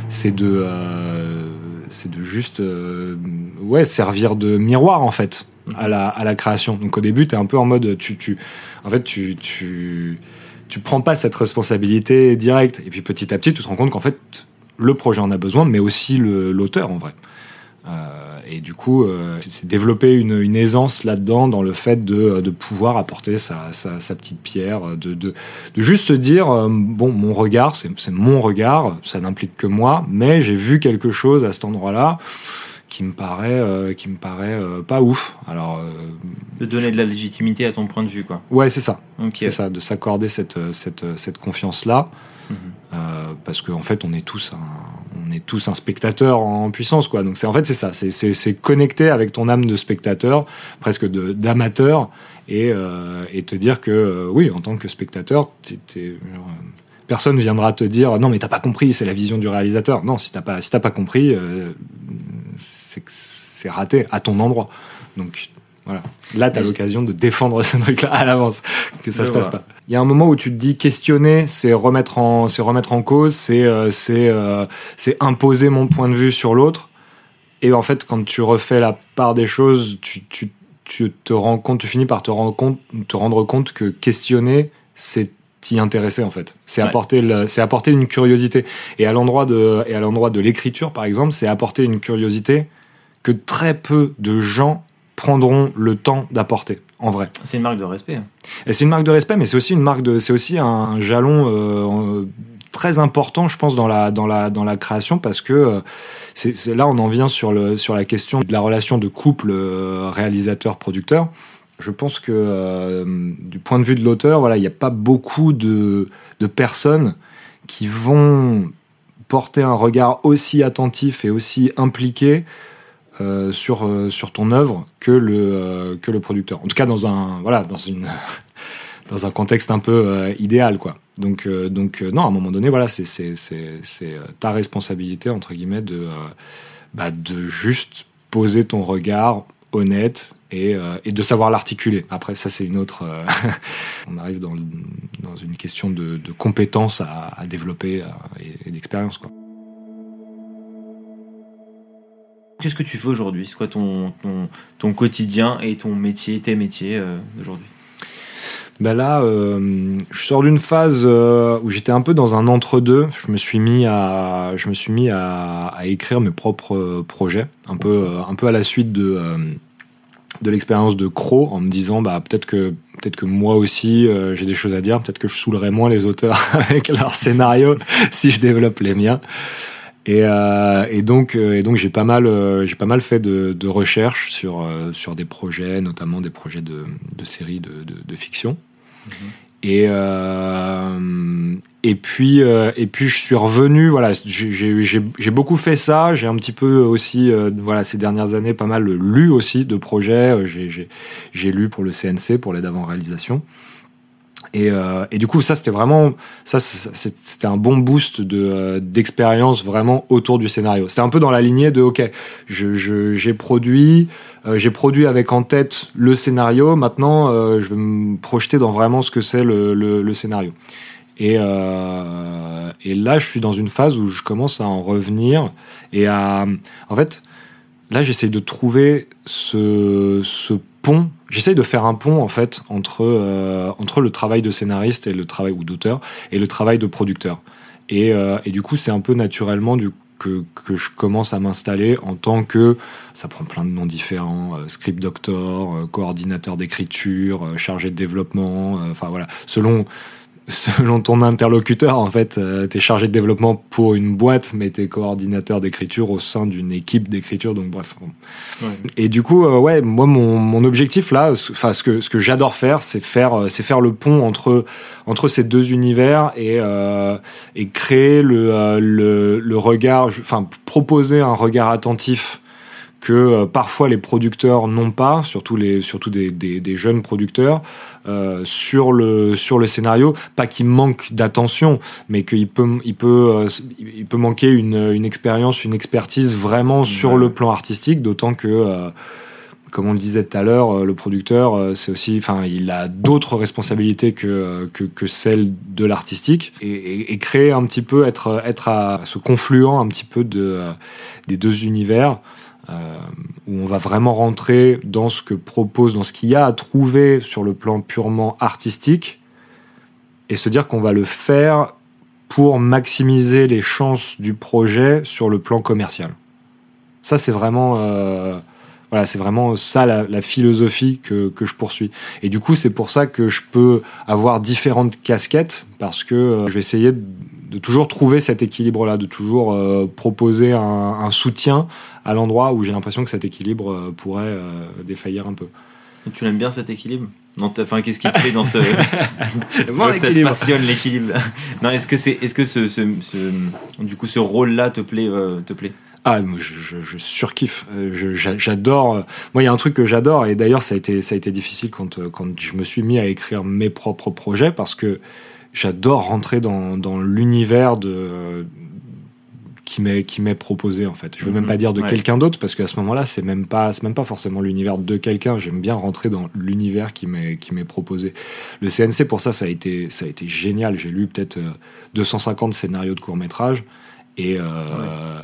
C'est de euh, c'est de juste euh, ouais servir de miroir en fait à la, à la création. Donc au début t'es un peu en mode tu, tu en fait tu, tu tu prends pas cette responsabilité directe. Et puis petit à petit, tu te rends compte qu'en fait, le projet en a besoin, mais aussi l'auteur en vrai. Euh, et du coup, euh, c'est développer une, aisance là-dedans, dans le fait de, pouvoir apporter sa, sa, petite pierre, de, de, juste se dire, euh, bon, mon regard, c'est mon regard, ça n'implique que moi, mais j'ai vu quelque chose à cet endroit-là qui me paraît, euh, qui me paraît euh, pas ouf. Alors, euh, De donner de la légitimité à ton point de vue, quoi. ouais, c'est ça. C'est ça, de s'accorder cette, cette, cette confiance-là. Mhm. Parce qu'en en fait, on est tous un, on est tous un spectateur en puissance, quoi. Donc c'est en fait c'est ça, c'est- connecter avec ton âme de spectateur, presque de d'amateur, et, et te dire que oui, en tant que spectateur, t'es- personne viendra te dire non mais t'as pas compris, c'est la vision du réalisateur. Non, si t'as pas si t'as pas compris, euh, c'est que c'est raté à ton endroit. Donc voilà, là t'as Mais- l'occasion de défendre ce truc-là à l'avance, que ça Je se passe pas. Il y a un moment où tu te dis questionner, c'est remettre en, c'est remettre en cause, c'est, euh, c'est, euh, c'est imposer mon point de vue sur l'autre. Et en fait, quand tu refais la part des choses, tu, tu, tu te rends compte, tu finis par te rendre compte, te rendre compte que questionner, c'est t'y intéresser en fait. C'est Ouais. apporter, le, c'est apporter une curiosité. Et à l'endroit de, et à l'endroit de l'écriture, par exemple, c'est apporter une curiosité que très peu de gens prendront le temps d'apporter, en vrai. C'est une marque de respect. Et c'est une marque de respect, mais c'est aussi une marque de, c'est aussi un jalon euh, très important, je pense, dans la dans la dans la création, parce que euh, c'est là on en vient sur le sur la question de la relation de couple euh, réalisateur-producteur. Je pense que du point de vue de l'auteur, voilà, il n'y a pas beaucoup de de personnes qui vont porter un regard aussi attentif et aussi impliqué euh, sur euh, sur ton œuvre que le euh, que le producteur. En tout cas dans un voilà dans une dans un contexte un peu idéal quoi. Donc donc non à un moment donné voilà c'est ta responsabilité entre guillemets de bah, de juste poser ton regard honnête et, et de savoir l'articuler. Après, ça, c'est une autre. on arrive dans, dans une question de, compétences à, développer et, et d'expérience. quoi. Qu'est-ce que tu fais aujourd'hui? C'est quoi ton, ton, quotidien et ton métier, tes métiers euh, d'aujourd'hui? Ben là, euh, je sors d'une phase euh, où j'étais un peu dans un entre-deux. Je me suis mis à, je me suis mis à, écrire mes propres euh, projets, un peu, un peu à la suite de, de l'expérience de Crow, en me disant, bah peut-être que, peut-être que moi aussi j'ai des choses à dire. Peut-être que je saoulerai moins les auteurs avec leurs scénarios si je développe les miens. Et, euh, et donc, euh, et donc j'ai pas mal, euh, j'ai pas mal fait de, de recherches sur sur des projets, notamment des projets de, de séries de, de, de fiction. Et euh, et puis et puis je suis revenu. Voilà, j'ai- beaucoup fait ça. J'ai un petit peu aussi, euh, voilà, ces dernières années, pas mal lu aussi de projets. J'ai lu pour le CNC, pour l'aide avant réalisation. Et, euh, et du coup, ça, c'était vraiment, ça, c'était un bon boost de euh, d'expérience vraiment autour du scénario. C'était un peu dans la lignée de, ok, j'ai produit, euh, j'ai produit avec en tête le scénario. Maintenant, je vais me projeter dans vraiment ce que c'est le, le, scénario. Et, et là, je suis dans une phase où je commence à en revenir et à, en fait, là, j'essaye de trouver ce, ce pont. J'essaye de faire un pont en fait entre euh, entre le travail de scénariste et le travail ou d'auteur et le travail de producteur. Et, euh, et du coup, c'est un peu naturellement du que, que je commence à m'installer en tant que ça prend plein de noms différents euh, script doctor, coordinateur d'écriture, chargé de développement. Enfin voilà, selon selon ton interlocuteur, en fait, euh, t'es chargé de développement pour une boîte, mais t'es coordinateur d'écriture au sein d'une équipe d'écriture. Donc bref. Et du coup, euh, ouais, moi, mon, mon objectif là, ce- enfin, ce que ce que j'adore faire, c'est faire, euh, c'est faire le pont entre entre ces deux univers et euh, et créer le euh, le, le regard, enfin, proposer un regard attentif que euh, parfois les producteurs n'ont pas, surtout les surtout des, des, des jeunes producteurs euh, sur le sur le scénario, pas qu'il manque d'attention, mais qu'il peut il peut euh, il peut manquer une, une expérience, une expertise vraiment sur Ouais. le plan artistique, d'autant que euh, comme on le disait tout à l'heure, le producteur, c'est aussi, enfin, il a d'autres responsabilités que, que, que celles de l'artistique et, et- et créer un petit peu, être, être à ce confluent un petit peu de, des deux univers où on va vraiment rentrer dans ce que propose, dans ce qu'il y a à trouver sur le plan purement artistique et se dire qu'on va le faire pour maximiser les chances du projet sur le plan commercial. Ça, c'est vraiment, euh, voilà, c'est vraiment ça la, philosophie que, que je poursuis. Et du coup, c'est pour ça que je peux avoir différentes casquettes parce que euh, je vais essayer de, toujours trouver cet équilibre-là, de toujours euh, proposer un soutien à l'endroit où j'ai l'impression que cet équilibre euh, pourrait euh, défaillir un peu. Et Tu l'aimes bien cet équilibre? Enfin, qu'est-ce qui te plaît dans ce. Ça te équilibre. passionne l'équilibre. non, est-ce que c'est, est-ce que ce, ce, ce- du coup, ce rôle-là te plaît, euh, te plaît? Ah, moi, je, je, je surkiffe. J'adore. Moi, il y a un truc que j'adore, et d'ailleurs, ça a été, ça a été difficile quand, quand je me suis mis à écrire mes propres projets, parce que j'adore rentrer dans, dans l'univers de qui m'est qui m'est proposé en fait. Je veux même Mhm, pas dire de ouais. quelqu'un d'autre parce qu'à ce moment-là, c'est même pas c'est même pas forcément l'univers de quelqu'un. J'aime bien rentrer dans l'univers qui m'est qui m'est proposé. Le CNC pour ça, ça a été ça a été génial. J'ai lu peut-être euh, 250 scénarios de court métrage et euh,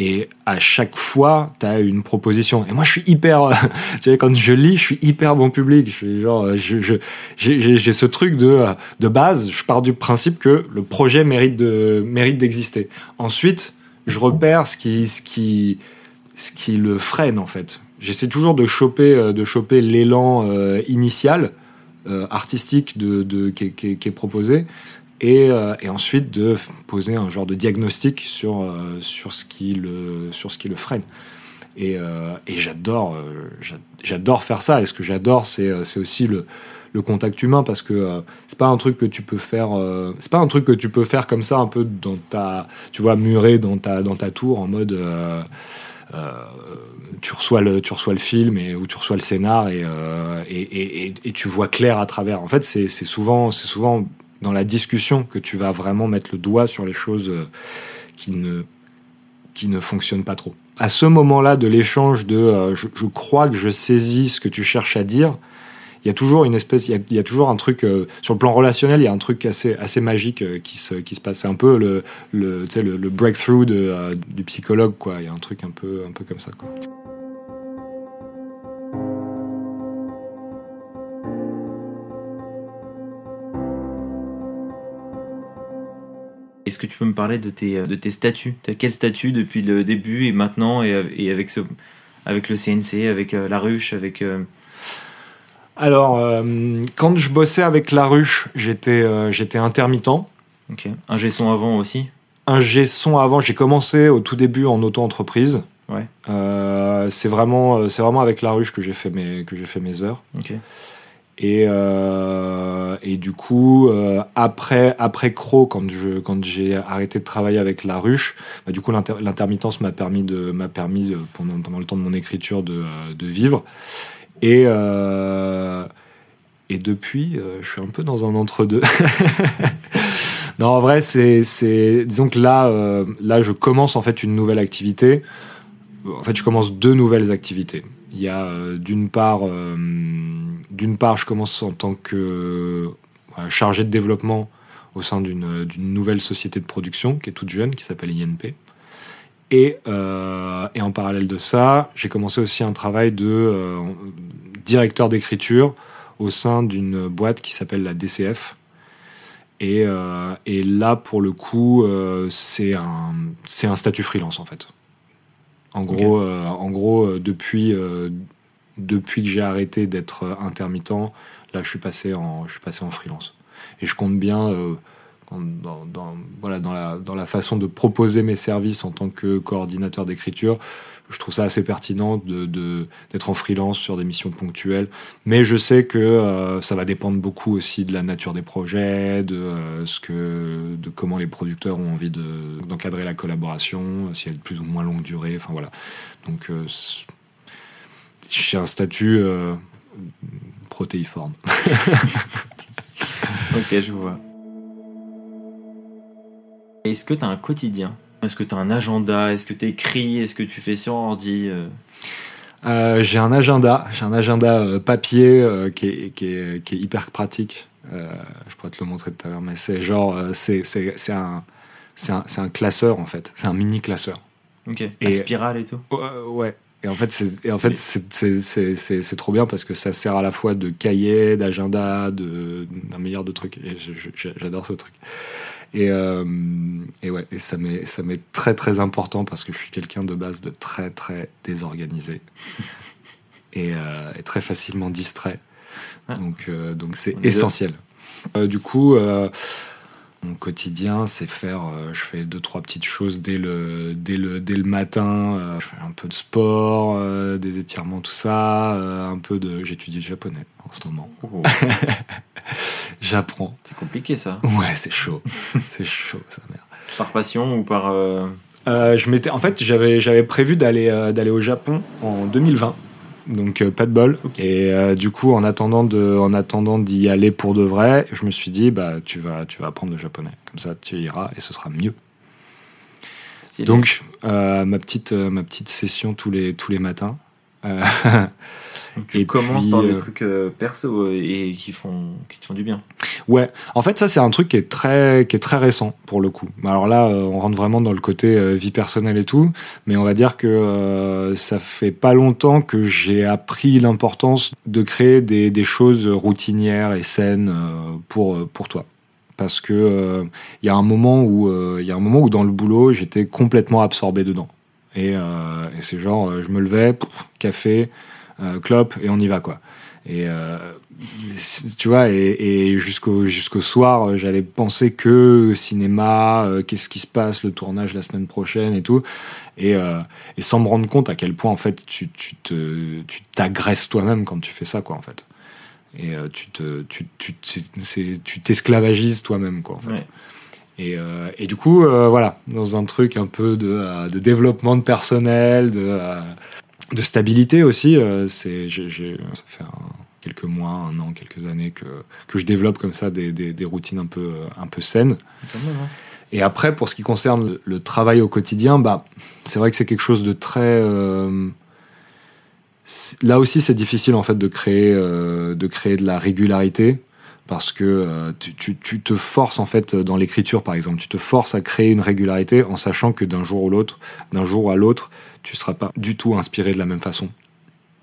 et à chaque fois, tu as une proposition. Et moi, je suis hyper. euh, tu sais, quand je lis, je suis hyper bon public. Je suis genre, euh, j'ai, ce truc de, euh, de base. Je pars du principe que le projet mérite de, mérite d'exister. Ensuite, je repère ce qui, ce qui, ce qui le freine en fait. J'essaie toujours de choper, de choper l'élan initial artistique de, de, qui est proposé et, euh, et ensuite de poser un genre de diagnostic sur, euh, sur, ce, qui le, sur ce qui le freine. Et, euh, j'adore, j'a- j'adore faire ça. Et ce que j'adore, c'est, aussi le, le contact humain parce que c'est pas un truc que tu peux faire. c'est pas un truc que tu peux faire comme ça, un peu dans ta, tu vois, muré dans ta, dans ta tour en mode. tu reçois le tu reçois le film et ou tu reçois le scénar et et, tu vois clair à travers en fait c'est souvent c'est souvent dans la discussion que tu vas vraiment mettre le doigt sur les choses euh, qui ne qui ne fonctionnent pas trop à ce moment-là de l'échange de euh, je, crois que je saisis ce que tu cherches à dire, il y a toujours une espèce, il y a, toujours un truc euh, sur le plan relationnel, il y a un truc assez assez magique qui se qui se passe. C'est un peu le le le, breakthrough du psychologue quoi. Il y a un truc un peu un peu comme ça quoi. Est-ce que tu peux me parler de tes, de tes statuts? T'as quel statut depuis le début et maintenant et, av- et avec, ce, avec le CNC, avec euh, la ruche, avec... euh, Alors euh, quand je bossais avec la ruche, j'étais euh, j'étais intermittent. ok. Un G-son avant aussi? Un G-son avant, j'ai commencé au tout début en auto-entreprise. Ouais. Euh, c'est vraiment, euh, vraiment avec la ruche que j'ai fait mes, que j'ai fait mes heures. Ok. Et, euh, et du coup, euh, après, après Cro, quand je, quand j'ai arrêté de travailler avec la ruche, bah, du coup, l'inter- l'intermittence m'a permis de, m'a permis pendant, pendant le temps de mon écriture de, de vivre. Et, euh, et depuis, je suis un peu dans un entre-deux. non, en vrai, c'est, c'est, disons que là, là, je commence en fait une nouvelle activité. En fait, je commence deux nouvelles activités. Il y a d'une part, d'une part, je commence en tant que voilà, chargé de développement au sein d'une d'une nouvelle société de production qui est toute jeune, qui s'appelle INP. Et, euh, et en parallèle de ça, j'ai commencé aussi un travail de euh, directeur d'écriture au sein d'une boîte qui s'appelle la DCF. Et, euh, et là, pour le coup, euh, c'est un, statut freelance en fait. En gros, euh, en gros euh, depuis, euh, depuis que j'ai arrêté d'être intermittent, là, je suis passé en, je suis passé en freelance. Et je compte bien euh, dans, voilà, dans, la, dans la façon de proposer mes services en tant que coordinateur d'écriture. Je trouve ça assez pertinent de, de- d'être en freelance sur des missions ponctuelles. Mais je sais que euh, ça va dépendre beaucoup aussi de la nature des projets, de, euh, ce que, de comment les producteurs ont envie de, d'encadrer la collaboration, si elle est plus ou moins longue durée. Enfin voilà. Donc j'ai un statut euh, protéiforme. Ok, je vois. Est-ce que tu as un quotidien? Est-ce que tu as un agenda? Est-ce que tu écris Est-ce que tu fais sur ordi euh? Euh, j'ai un agenda, j'ai un agenda papier euh, qui, est, qui, est, qui est hyper pratique. Euh, je pourrais te le montrer tout à l'heure, mais c'est genre, c'est, c'est, c'est un, c'est un, c'est un classeur en fait, c'est un mini classeur. Ok. Et- La spirale et tout? Ouais. Et en fait, c'est, et en fait, c'est, c'est, c'est, c'est, c'est trop bien parce que ça sert à la fois de cahier, d'agenda, d'un milliard de trucs. J'adore ce truc. Et, euh, et ouais, et ça m'est, ça m'est très très important parce que je suis quelqu'un de base de très très désorganisé et, euh, et très facilement distrait. Ah. Donc, euh, donc c'est essentiel. Du coup, mon quotidien, c'est faire. euh, je fais deux trois petites choses dès le dès le dès le matin. euh, je fais un peu de sport, euh, des étirements, tout ça. un peu de. J'étudie le japonais en ce moment. Oh, J'apprends. C'est compliqué ça. Ouais, c'est chaud. c'est chaud, ça merde. Par passion ou par. euh, Euh, je m'étais, en fait, j'avais, j'avais prévu d'aller, d'aller au Japon en 2020. Donc euh, pas de bol. Oups. Et euh, du coup, en attendant de, en attendant d'y aller pour de vrai, je me suis dit, bah, tu vas, tu vas apprendre le japonais. Comme ça, tu iras et ce sera mieux. stylé. Donc, euh, ma petite, ma petite session tous les, tous les matins. Donc, tu et commences puis, par des euh, trucs euh, perso euh, et qui, font, qui te font du bien. Ouais, en fait ça c'est un truc qui est très qui est très récent pour le coup. Alors là on rentre vraiment dans le côté vie personnelle et tout, mais on va dire que euh, ça fait pas longtemps que j'ai appris l'importance de créer des, des choses routinières et saines pour pour toi. Parce que euh, il y a un moment où euh, il y a un moment où dans le boulot j'étais complètement absorbé dedans. Et, euh, et c'est genre je me levais, pff, café, clope et on y va quoi. Et euh, tu vois, et, et jusqu'au jusqu'au soir, euh, j'allais penser que cinéma, euh, qu'est-ce qui se passe, le tournage la semaine prochaine et tout, et, euh, et sans me rendre compte à quel point en fait tu tu te tu t'agresses toi-même quand tu fais ça quoi en fait. Et euh, tu te tu tu tu t'esclavagises toi-même quoi en fait. Ouais. Et, euh, et du coup, euh, voilà, dans un truc un peu de, euh, de développement de personnel, de, euh, de stabilité aussi. euh, c'est, ça fait un- quelques mois, un an, quelques années que, que je développe comme ça des, des, des routines un peu, un peu saines. Hein. Et après, pour ce qui concerne le, travail au quotidien, bah, c'est vrai que c'est quelque chose de très. euh, là aussi, c'est difficile en fait de créer, euh, de créer de la régularité parce que euh, tu, tu- tu te forces en fait dans l'écriture, par exemple, tu te forces à créer une régularité en sachant que d'un jour ou l'autre, d'un jour à l'autre, tu seras pas du tout inspiré de la même façon.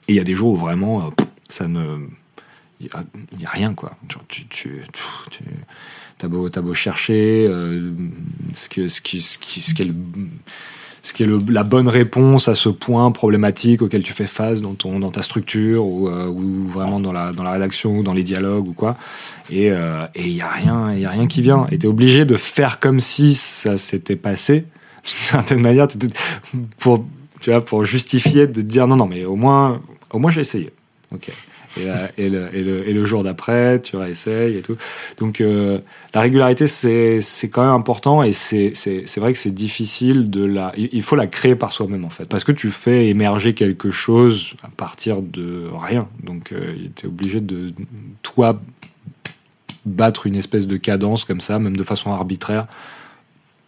Et il y a des jours où vraiment, euh, ça ne, il y a, rien quoi. Tu, tu, tu, t'as beau, chercher euh, ce que, ce qui, ce qui, ce qui est le- ce qui est le- la bonne réponse à ce point problématique auquel tu fais face dans, ton, dans ta structure ou, euh, ou vraiment dans la, dans la rédaction ou dans les dialogues ou quoi. Et euh, il y a rien, y a rien qui vient. Et t'es obligé de faire comme si ça s'était passé d'une certaine manière pour tu vois pour justifier de dire non non mais au moins au moins j'ai essayé. Ok. Et, la- et, le, et, le, et le jour d'après, tu réessayes et tout. Donc euh, la régularité, c'est quand même important et c'est vrai que c'est difficile de la. Il il faut la créer par soi-même en fait, parce que tu fais émerger quelque chose à partir de rien. Donc euh, tu es obligé de toi battre une espèce de cadence comme ça, même de façon arbitraire,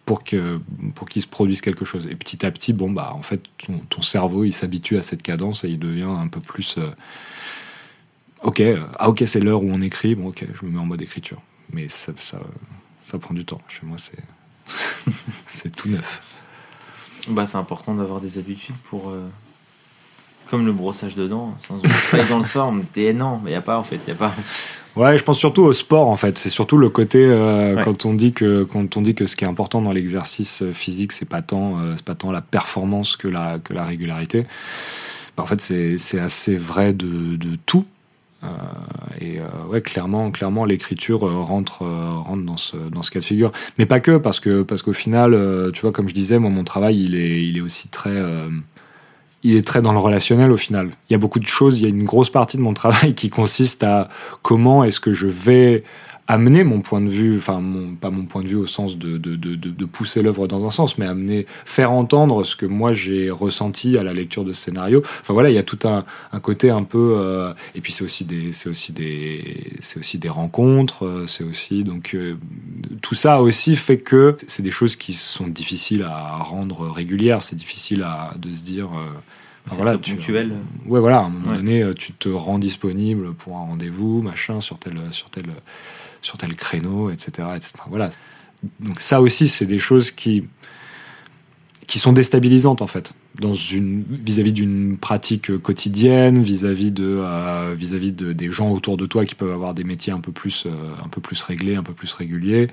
pour que pour qu'il se produise quelque chose. Et petit à petit, bon bah en fait, ton, ton cerveau il s'habitue à cette cadence et il devient un peu plus. euh, ok, euh, ah ok, c'est l'heure où on écrit. Bon ok, je me mets en mode écriture. Mais ça ça, ça prend du temps. Chez moi, c'est c'est tout neuf. Bah, c'est important d'avoir des habitudes pour. euh, Comme le brossage de dents, sans oublier dans le soir, mais t'es non, mais y a pas en fait, y a pas. Ouais, je pense surtout au sport en fait. C'est surtout le côté euh, Ouais. quand on dit que quand on dit que ce qui est important dans l'exercice euh, physique, c'est pas tant euh, c'est pas tant la performance que la que la régularité. Bah, en fait, c'est c'est assez vrai de, de tout. Euh, et ouais, clairement, clairement, l'écriture rentre rentre dans ce dans ce cas de figure. Mais pas que parce que parce qu'au final, tu vois, comme je disais, moi, mon travail, il est il est aussi très il est très dans le relationnel au final. Il y a beaucoup de choses, il y a une grosse partie de mon travail qui consiste à comment est-ce que je vais amener mon point de vue, enfin mon, pas mon point de vue au sens de, de, de, de- pousser l'œuvre dans un sens, mais amener, faire entendre ce que moi j'ai ressenti à la lecture de ce scénario. Enfin voilà, il y a tout un, un côté un peu, euh, et puis c'est aussi des, c'est aussi des, c'est aussi des rencontres, euh, c'est aussi donc euh, tout ça aussi fait que c'est des choses qui sont difficiles à rendre régulières, c'est difficile à de se dire. euh, voilà, tu- ponctuel. Ouais, voilà, à un moment Ouais. donné, tu te rends disponible pour un rendez-vous, machin, sur tel, sur tel, sur tel créneau, etc. etc. Voilà. Donc ça aussi, c'est des choses qui, qui sont déstabilisantes en fait, dans une vis-à-vis d'une pratique quotidienne, vis-à-vis de, euh, vis-à-vis de des gens autour de toi qui peuvent avoir des métiers un peu plus, euh, un peu plus réglés, un peu plus réguliers.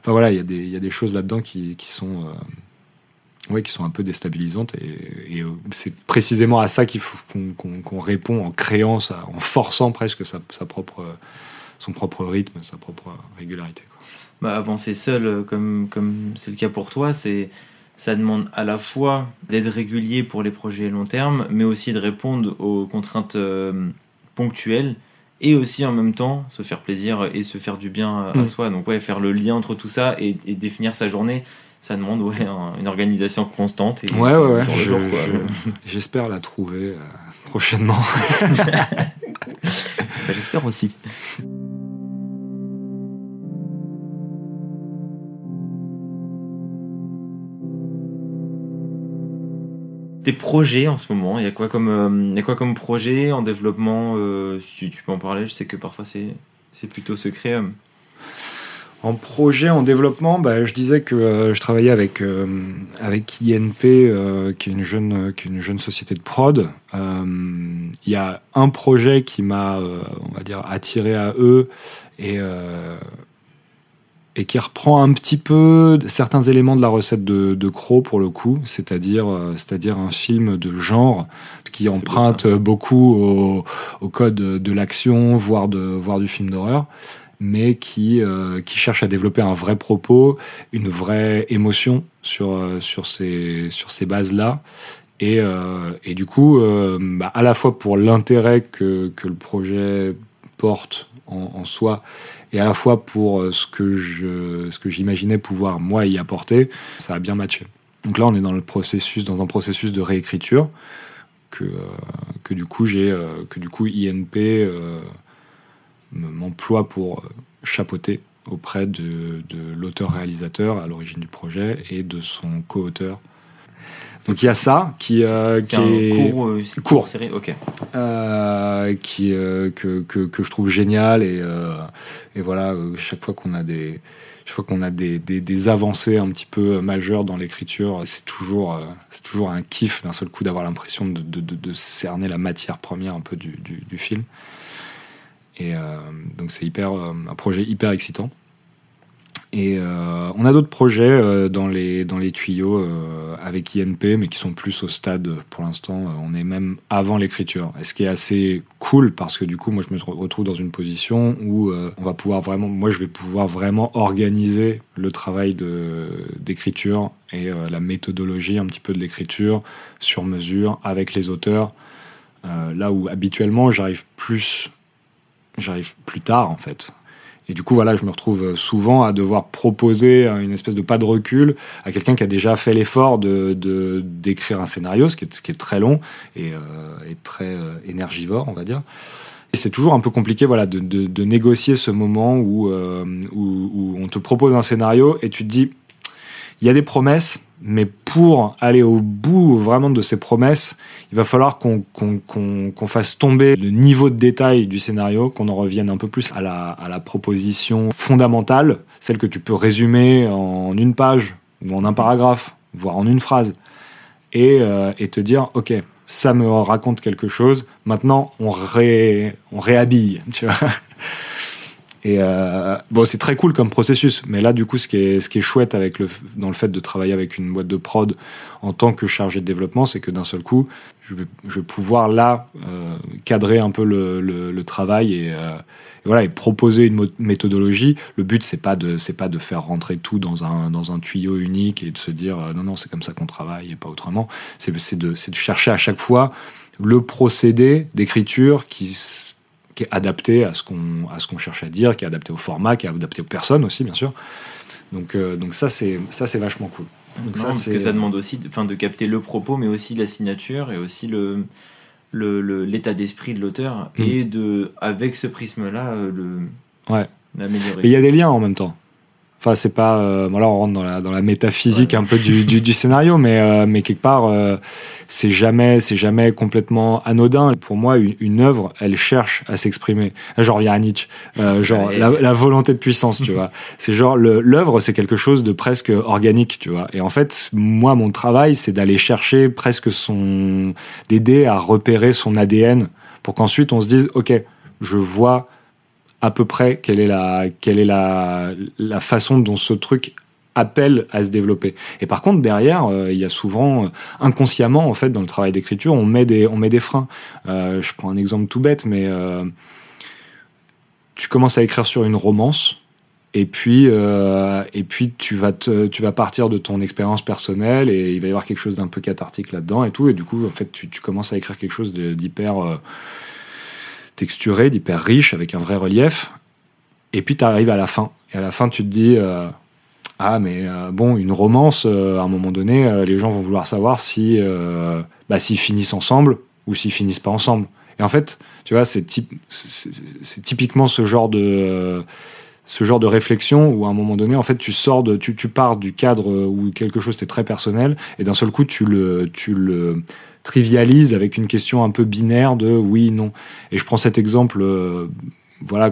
Enfin voilà, il y y a des choses là-dedans qui, qui sont, euh, ouais, qui sont un peu déstabilisantes et, c'est précisément à ça qu'il faut qu'on, répond en créant ça, en forçant presque sa, propre, son propre rythme, sa propre régularité. Quoi. Bah, avancer seul, euh, comme comme c'est le cas pour toi, c'est ça demande à la fois d'être régulier pour les projets long terme, mais aussi de répondre aux contraintes euh, ponctuelles et aussi en même temps se faire plaisir et se faire du bien à Mm. soi. Donc ouais, faire le lien entre tout ça et, et définir sa journée, ça demande ouais, un- une organisation constante et Ouais, ouais, ouais. Je- je- j'espère la trouver euh, prochainement. Bah, J'espère aussi. Tes projets en ce moment, il y a quoi comme, euh, il y a quoi comme projet en développement euh, Si tu, peux en parler, je sais que parfois c'est, plutôt secret. euh. En projet, en développement, bah, je disais que je travaillais avec, avec INP, qui, est une jeune, qui est une jeune société de prod. Il y a un projet qui m'a, on va dire, attiré à eux et, et qui reprend un petit peu certains éléments de la recette de, de Crow pour le coup, c'est-à-dire, euh, c'est-à-dire un film de genre qui emprunte beaucoup au, au code de l'action, voire, de, voire du film d'horreur mais qui, euh, qui cherche à développer un vrai propos, une vraie émotion sur, euh, sur ces, sur ces bases-là. Et, euh, et du coup, euh, bah, à la fois pour l'intérêt que, que le projet porte en, en soi, et à la fois pour euh, ce que je, ce que j'imaginais pouvoir moi y apporter, ça a bien matché. Donc là, on est dans le processus, dans un processus de réécriture que, euh, que du coup j'ai, euh, que du coup INP me- m'emploie pour chapeauter auprès de, de l'auteur-réalisateur à l'origine du projet et de son co-auteur. Donc il y a ça qui, euh, qui est court, euh, court. série. Ok. euh, qui euh, que, que, que je trouve génial et, euh, et voilà chaque fois qu'on a des chaque fois qu'on a des, des, des avancées un petit peu majeures dans l'écriture c'est toujours c'est toujours un kiff d'un seul coup d'avoir l'impression de, de, de, de cerner la matière première un peu du, du, du film et euh, donc c'est hyper un projet hyper excitant et euh, on a d'autres projets euh, dans, les, tuyaux euh, avec INP, mais qui sont plus au stade pour l'instant. on est même avant l'écriture. Et ce qui est assez cool, parce que du coup, moi, je me retrouve dans une position où on va pouvoir vraiment, moi, je vais pouvoir vraiment organiser le travail d'écriture et la méthodologie un petit peu de l'écriture sur mesure avec les auteurs. Là où habituellement, j'arrive plus, j'arrive plus tard en fait. Et du coup, voilà, je me retrouve souvent à devoir proposer une espèce de pas de recul à quelqu'un qui a déjà fait l'effort de de- d'écrire un scénario, ce qui est, ce qui est très long et, euh, et très euh, énergivore, on va dire. Et c'est toujours un peu compliqué, voilà, de, de- de négocier ce moment où, euh, où, où on te propose un scénario et tu te dis, il y a des promesses, mais pour aller au bout vraiment de ces promesses, il va falloir qu'on fasse tomber le niveau de détail du scénario, qu'on en revienne un peu plus à la, à la proposition fondamentale, celle que tu peux résumer en une page ou en un paragraphe, voire en une phrase, et, euh, et te dire, ok, ça me raconte quelque chose, maintenant on, ré, on réhabille, tu vois. Et euh, bon, c'est très cool comme processus, mais là, du coup, ce qui est, chouette avec dans le fait de travailler avec une boîte de prod en tant que chargé de développement, c'est que d'un seul coup, je vais, pouvoir là euh, cadrer un peu le, travail et, euh, et voilà et proposer une méthodologie. Le but, c'est pas de, c'est pas de faire rentrer tout dans un, dans un tuyau unique et de se dire non, non, c'est comme ça qu'on travaille et pas autrement. C'est, de, chercher à chaque fois le procédé d'écriture qui qui est adapté à ce qu'on à ce qu'on cherche à dire, qui est adapté au format, qui est adapté aux personnes aussi, bien sûr. Donc, euh, donc ça, c'est ça, c'est vachement cool. Donc marrant parce que ça demande aussi de, de capter le propos, mais aussi la signature et aussi le l'état d'esprit de l'auteur Mm. et de avec ce prisme-là euh, le Ouais. l'améliorer. Mais il y a des liens en même temps. Enfin, c'est pas. euh, bon, là, on rentre dans la, dans la métaphysique un peu du, du, du scénario, mais, euh, mais quelque part, euh, c'est jamais, c'est jamais complètement anodin. Pour moi, une, une œuvre, elle cherche à s'exprimer. Genre, il y a Nietzsche, euh, genre la, la volonté de puissance, tu vois. C'est genre l'œuvre, c'est quelque chose de presque organique, tu vois. Et en fait, moi, mon travail, c'est d'aller chercher presque son, d'aider à repérer son ADN pour qu'ensuite on se dise, ok, je vois à peu près quelle est la quelle est la, la façon dont ce truc appelle à se développer. Et par contre derrière, euh, il y a souvent euh, inconsciemment en fait dans le travail d'écriture, on met des on met des freins. Euh, je prends un exemple tout bête, mais tu commences à écrire sur une romance. Et puis, et puis tu vas te, tu vas partir de ton expérience personnelle et il va y avoir quelque chose d'un peu cathartique là-dedans et tout. Et du coup, en fait, tu, tu commences à écrire quelque chose d'hyper texturé, d'hyper riche, avec un vrai relief. Et puis tu arrives à la fin. Et à la fin, tu te dis euh, Ah, mais euh, bon, une romance, euh, à un moment donné, les gens vont vouloir savoir si bah, s'ils finissent ensemble ou s'ils finissent pas ensemble. Et en fait, tu vois, c'est typ- typiquement ce genre de. ce genre de réflexion où à un moment donné en fait tu sors de tu, tu pars du cadre où quelque chose est très personnel et d'un seul coup tu le tu le trivialises avec une question un peu binaire de oui non. Et je prends cet exemple euh, voilà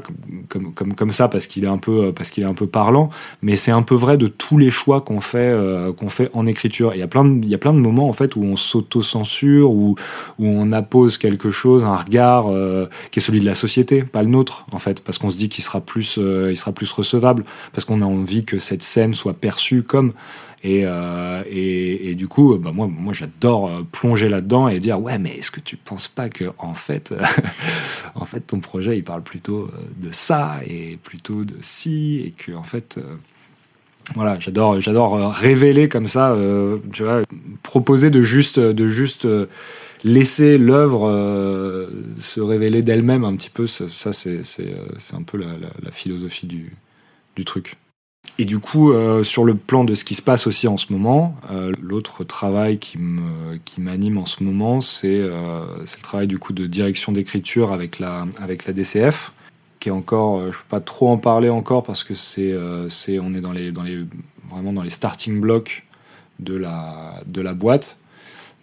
comme, comme, comme ça parce qu'il est un peu parce qu'il est un peu parlant. Mais c'est un peu vrai de tous les choix qu'on fait euh, qu'on fait en écriture. Il y a plein de, il y a plein de moments en fait où on s'auto-censure où, où on appose quelque chose un regard euh, qui est celui de la société pas le nôtre en fait. Parce qu'on se dit qu'il sera plus il sera plus recevable. Parce qu'on a envie que cette scène soit perçue comme et, euh, et, du coup, bah moi, j'adore euh, plonger là-dedans et dire ouais, mais est-ce que tu penses pas que en fait, en fait, ton projet il parle plutôt euh, de ça et plutôt de ci et que en fait, voilà, j'adore, j'adore révéler comme ça, proposer de juste, de juste laisser l'œuvre se révéler d'elle-même un petit peu. Ça, c'est, un peu la, philosophie du truc. Et du coup, euh, sur le plan de ce qui se passe aussi en ce moment, euh, l'autre travail qui me qui m'anime en ce moment, c'est euh, le travail du coup de direction d'écriture avec la avec la DCF, qui est encore, je peux pas trop en parler encore parce que c'est, on est dans les, dans les, vraiment dans les starting blocks de la, de la boîte.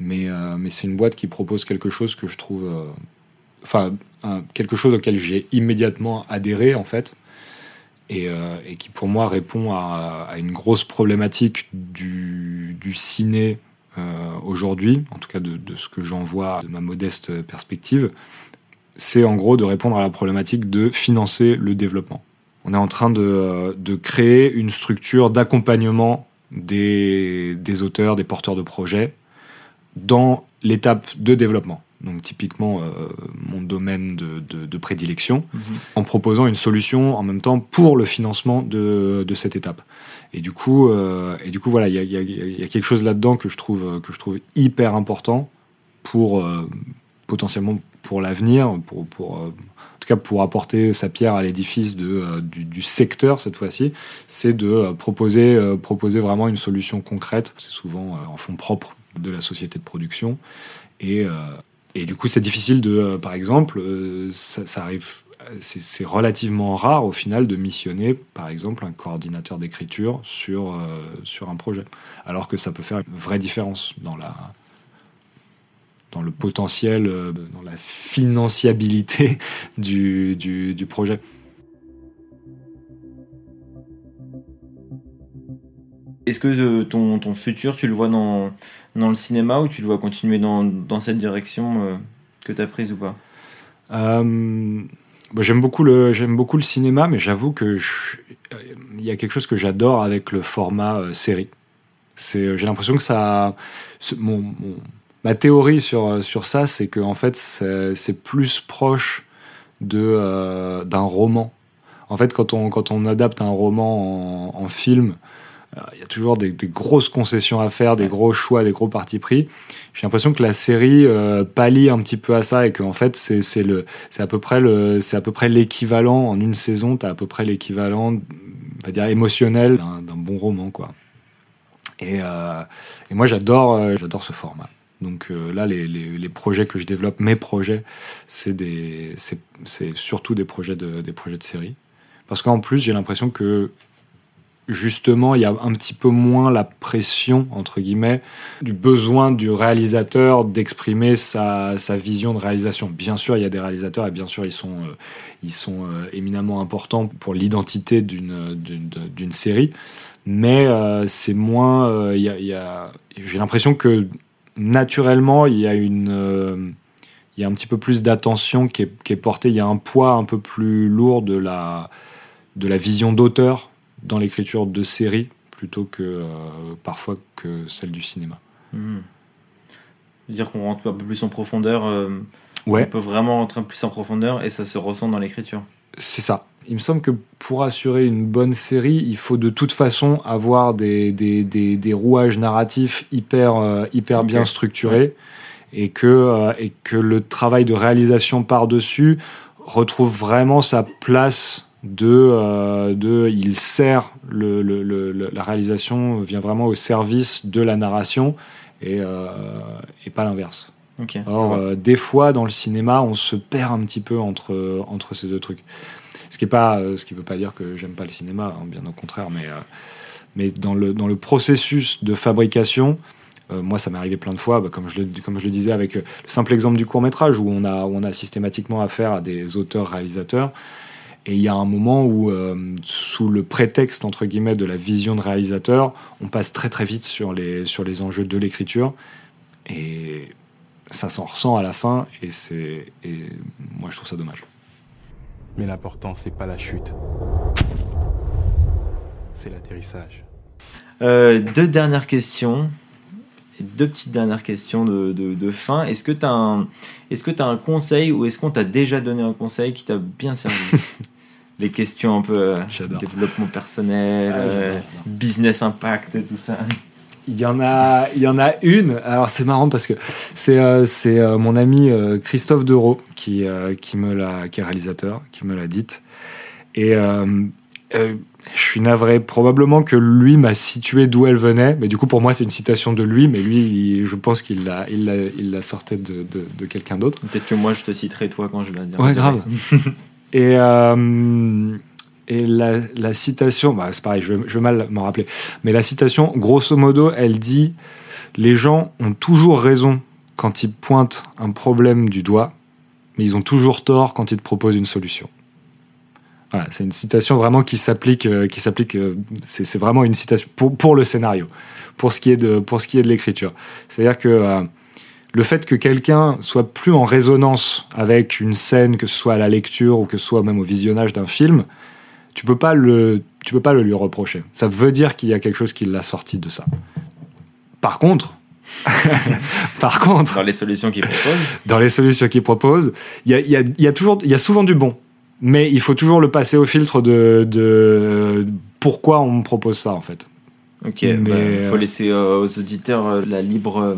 Mais, mais c'est une boîte qui propose quelque chose que je trouve, enfin, quelque chose auquel j'ai immédiatement adhéré en fait. Et, et, qui pour moi répond à, une grosse problématique du, ciné euh, aujourd'hui, en tout cas de, ce que j'en vois de ma modeste perspective, c'est en gros de répondre à la problématique de financer le développement. On est en train de, euh, créer une structure d'accompagnement des, auteurs, des porteurs de projets dans l'étape de développement. Donc typiquement euh, mon domaine de, de, prédilection, mhm. en proposant une solution en même temps pour le financement de, de cette étape. Et du coup, euh, et du coup voilà, il y, y a, quelque chose là-dedans que je trouve que je trouve hyper important pour euh, potentiellement pour l'avenir, pour, pour euh, en tout cas pour apporter sa pierre à l'édifice de, du, du, secteur cette fois-ci, c'est de proposer, proposer vraiment une solution concrète. C'est souvent en fonds propres de la société de production. Et, et du coup, c'est difficile de, par exemple, ça, ça arrive c'est relativement rare au final de missionner, par exemple, un coordinateur d'écriture sur, euh, sur un projet. Alors que ça peut faire une vraie différence dans, la, dans le potentiel, euh, dans la financiabilité du, du, projet. Est-ce que euh, ton, ton, futur, tu le vois dans, dans le cinéma ou tu le vois continuer dans, dans cette direction que tu as prise ou pas? Bah, j'aime beaucoup le beaucoup le cinéma, mais j'avoue que il y a quelque chose que j'adore avec le format euh, série. C'est euh, j'ai l'impression que ça mon, ma théorie sur euh, sur ça, c'est que en fait c'est plus proche de d'un roman. En fait, quand on quand on adapte un roman en film, il y a toujours des, des, grosses concessions à faire, des gros choix, des gros partis pris. J'ai l'impression que la série euh, pallie un petit peu à ça et qu'en fait c'est c'est le c'est à peu près le c'est à peu près l'équivalent en une saison t'as à peu près l'équivalent on va dire émotionnel d'un bon roman quoi. Et, euh, et moi j'adore euh, j'adore ce format. Donc euh, là les, les, les, projets que je développe mes projets c'est surtout des projets de des projets de série. Parce qu'en plus j'ai l'impression que justement, il y a un petit peu moins la pression, entre guillemets, du besoin du réalisateur d'exprimer sa, vision de réalisation. Bien sûr, il y a des réalisateurs et bien sûr, ils sont, euh, ils sont euh, éminemment importants pour l'identité d'une, série. Mais euh, c'est moins. y a, j'ai l'impression que naturellement, il y a une. il y a un petit peu plus d'attention qui est, qui est portée. Il y a un poids un peu plus lourd de la, de la vision d'auteur dans l'écriture de séries plutôt que euh, parfois que celle du cinéma. Hmm. Dire qu'on rentre un peu plus en profondeur. Euh, ouais. On peut vraiment rentrer un peu plus en profondeur et ça se ressent dans l'écriture. C'est ça. Il me semble que pour assurer une bonne série, il faut de toute façon avoir des, des, des, des rouages narratifs hyper, euh, hyper bien structurés et, que, et que le travail de réalisation par-dessus retrouve vraiment sa place de, euh, de il sert le, le, le, la réalisation vient vraiment au service de la narration et, euh, et pas l'inverse. Okay. Or, euh, des fois dans le cinéma, on se perd un petit peu entre, entre ces deux trucs. Ce qui est pas, ce qui veut pas dire que j'aime pas le cinéma, hein, bien au contraire, mais, mais dans, le, dans le processus de fabrication, moi, ça m'est arrivé plein de fois, bah, comme, je le, comme je le disais avec le simple exemple du court métrage, où on a, où on a systématiquement affaire à des auteurs-réalisateurs. Et il y a un moment où, euh, sous le prétexte entre guillemets de la vision de réalisateur, on passe très très vite sur les, sur les enjeux de l'écriture. Et ça s'en ressent à la fin, et, c'est, et moi je trouve ça dommage. Mais l'important, c'est pas la chute, c'est l'atterrissage. Euh, deux dernières questions. Deux petites dernières questions de, de, de fin. Est-ce que tu as un, est-ce que tu as un conseil ou est-ce qu'on t'a déjà donné un conseil qui t'a bien servi? Les questions un peu euh, développement personnel, ah, euh, business impact, tout ça. Il y en a, il y en a une. Alors c'est marrant parce que c'est euh, c'est mon ami Christophe Dereau qui qui me l'a qui est réalisateur qui me l'a dite et je suis navré. Probablement que lui m'a situé d'où elle venait, mais du coup pour moi c'est une citation de lui, mais lui je pense qu'il la il la, il la sortait de, de, de quelqu'un d'autre. Peut-être que moi je te citerai toi quand je vais la dire. Ouais grave. Et, euh, et la, citation, bah, c'est pareil, je vais, mal m'en rappeler, mais la citation, grosso modo, elle dit Les gens ont toujours raison quand ils pointent un problème du doigt, mais ils ont toujours tort quand ils te proposent une solution. Voilà, c'est une citation vraiment qui s'applique, euh, qui s'applique. euh, c'est vraiment une citation pour, pour le scénario, pour ce qui est de, pour ce qui est de l'écriture. C'est-à-dire que le fait que quelqu'un soit plus en résonance avec une scène, que ce soit à la lecture ou que ce soit même au visionnage d'un film, tu peux pas le, tu peux pas le lui reprocher. Ça veut dire qu'il y a quelque chose qui l'a sorti de ça. Par contre, par contre, Dans les solutions qu'il propose. dans les solutions qu'il propose, il y a, il y a- il y a toujours, il y a souvent du bon, mais il faut toujours le passer au filtre de, de pourquoi on me propose ça en fait. Ok, Mais, bah, il faut euh, laisser euh, aux auditeurs euh, la libre euh,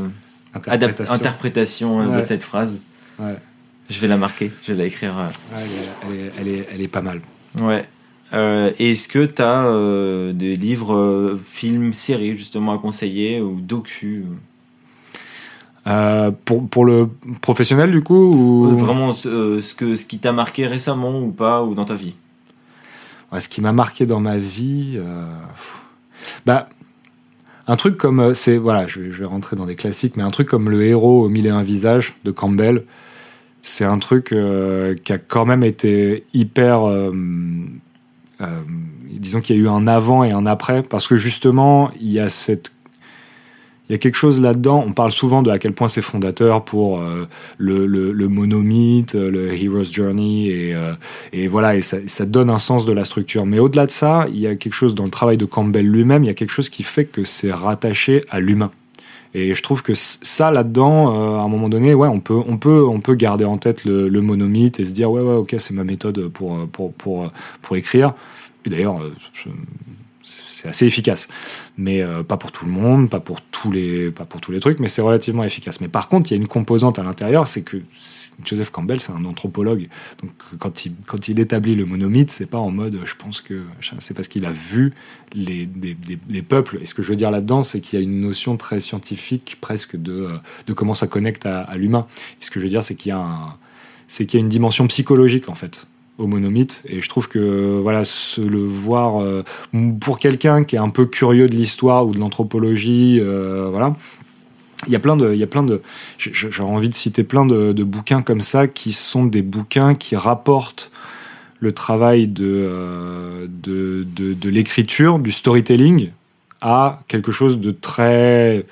adap- interprétation euh, de cette phrase. Ouais. Je vais la marquer, je vais la écrire. euh. Elle, est, elle, est, elle, pas mal. Ouais. Euh, Est-ce que tu as des livres, euh, films, séries justement à conseiller ou docu pour, pour le professionnel du coup ou... Vraiment ce, que, ce qui t'a marqué récemment ou pas, ou dans ta vie? Ouais, ce qui m'a marqué dans ma vie, bah, un truc comme, euh, c'est voilà, je vais, je vais rentrer dans des classiques, mais un truc comme le héros aux mille et un visages de Campbell, c'est un truc euh, qui a quand même été hyper, euh, disons qu'il y a eu un avant et un après, parce que justement, il y a cette il y a quelque chose là-dedans. On parle souvent de à quel point c'est fondateur pour euh, le, le, le le hero's journey, et, euh, et voilà, et ça, donne un sens de la structure. Mais au-delà de ça, il y a quelque chose dans le travail de Campbell lui-même, il y a quelque chose qui fait que c'est rattaché à l'humain. Et je trouve que ça là-dedans, euh, à un moment donné, ouais, on peut, on peut, on peut garder en tête le, le et se dire ouais, ouais, ok, c'est ma méthode pour, pour, pour, pour écrire. Et d'ailleurs, c'est assez efficace, mais euh, pas pour tout le monde, pas pour tous les, pas pour tous les trucs, mais c'est relativement efficace. Mais par contre, il y a une composante à l'intérieur, c'est que Joseph Campbell, c'est un anthropologue, donc quand il, quand il établit le monomythe, c'est pas en mode, je pense que c'est parce qu'il a vu les, des, peuples. Et ce que je veux dire là-dedans, c'est qu'il y a une notion très scientifique, presque de, euh, de comment ça connecte à, l'humain. Ce que je veux dire, c'est qu'il y a un, c'est qu'il y a une dimension psychologique en fait au et je trouve que voilà se le voir euh, pour quelqu'un qui est un peu curieux de l'histoire ou de l'anthropologie euh, voilà. Il y a plein de il y a plein de j'aurais envie de citer plein de, bouquins comme ça qui sont des bouquins qui rapportent le travail de euh, de, de, de l'écriture du storytelling à quelque chose de très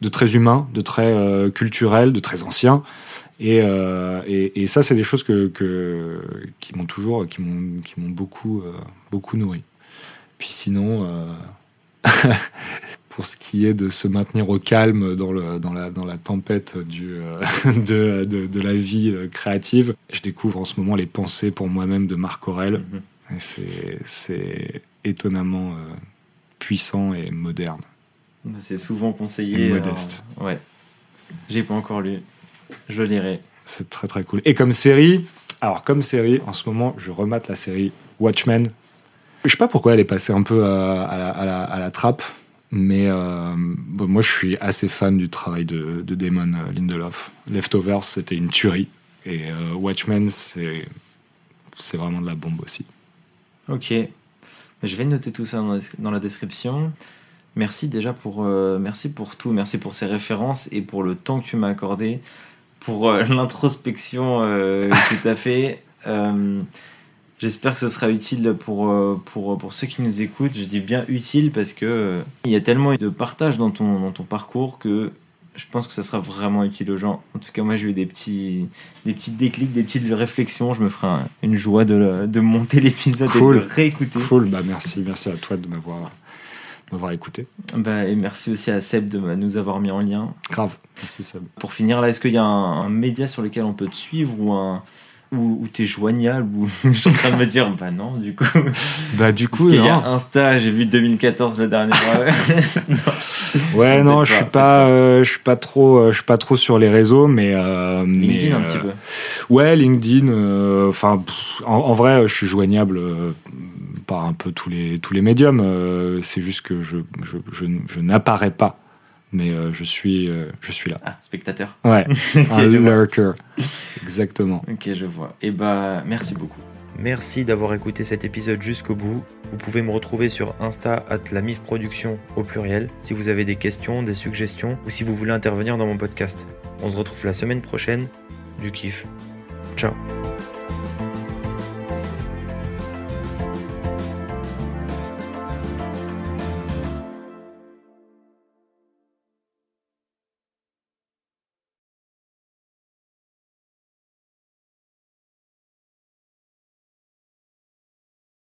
de très humain de très culturel de très ancien et, euh, et, et ça, c'est des choses que, que, qui m'ont toujours, qui m'ont, qui m'ont beaucoup, euh, beaucoup nourri. Puis sinon, euh, pour ce qui est de se maintenir au calme dans, le, dans, la, dans la tempête du, de, de, de la vie créative, je découvre en ce moment les pensées pour moi-même de Marc Aurel. Et c'est, c'est étonnamment puissant et moderne. C'est souvent conseillé. Et modeste. ouais. J'ai pas encore lu. Je lirai. C'est très très cool. Et comme série, alors comme série, en ce moment, je remate la série Watchmen. Je sais pas pourquoi elle est passée un peu euh, à, la, à la- à la trappe, mais euh, bon, moi je suis assez fan du travail de, de Damon euh, Lindelof. Leftovers, c'était une tuerie. Et euh, Watchmen, c'est c'est vraiment de la bombe aussi. Ok. Je vais noter tout ça dans la, dans la description. Merci déjà pour, euh, merci pour tout. Merci pour ces références et pour le temps que tu m'as accordé, pour euh, l'introspection euh, que tu as fait. Euh, J'espère que ce sera utile pour, pour, pour ceux qui nous écoutent. Je dis bien utile parce que il y a tellement de partage dans ton, dans ton parcours que je pense que ça sera vraiment utile aux gens. En tout cas, moi, j'ai eu des petits, des petits déclics, des petites réflexions. Je me ferai un- une joie de, de monter l'épisode Cool. et de le réécouter. Cool, bah merci, merci à toi de m'avoir m'avoir écouté. Bah, et merci aussi à Seb de nous avoir mis en lien. Grave, merci Seb. Pour finir, là, est-ce qu'il y a un, un média sur lequel on peut te suivre ou un où, où t'es joignable ou je suis en train de me dire bah non du coup Bah du Parce coup, qu'il y a non. Insta j'ai vu 2014 le dernier Ouais, non, je suis pas, euh, je suis pas trop, euh, je suis pas trop sur les réseaux, mais euh, LinkedIn mais, un petit peu Ouais, LinkedIn. Enfin, en, en vrai, je suis joignable par un peu tous les tous les médiums. euh, c'est juste que je je, je, je n'apparais pas, mais euh, je suis euh, je suis là. ah spectateur Ouais, un lurker. Exactement. Ok, je vois. Et bah, merci beaucoup. Merci d'avoir écouté cet épisode jusqu'au bout. Vous pouvez me retrouver sur Insta at la MIF Production au pluriel si vous avez des questions, des suggestions ou si vous voulez intervenir dans mon podcast. On se retrouve la semaine prochaine. Du kiff. Ciao.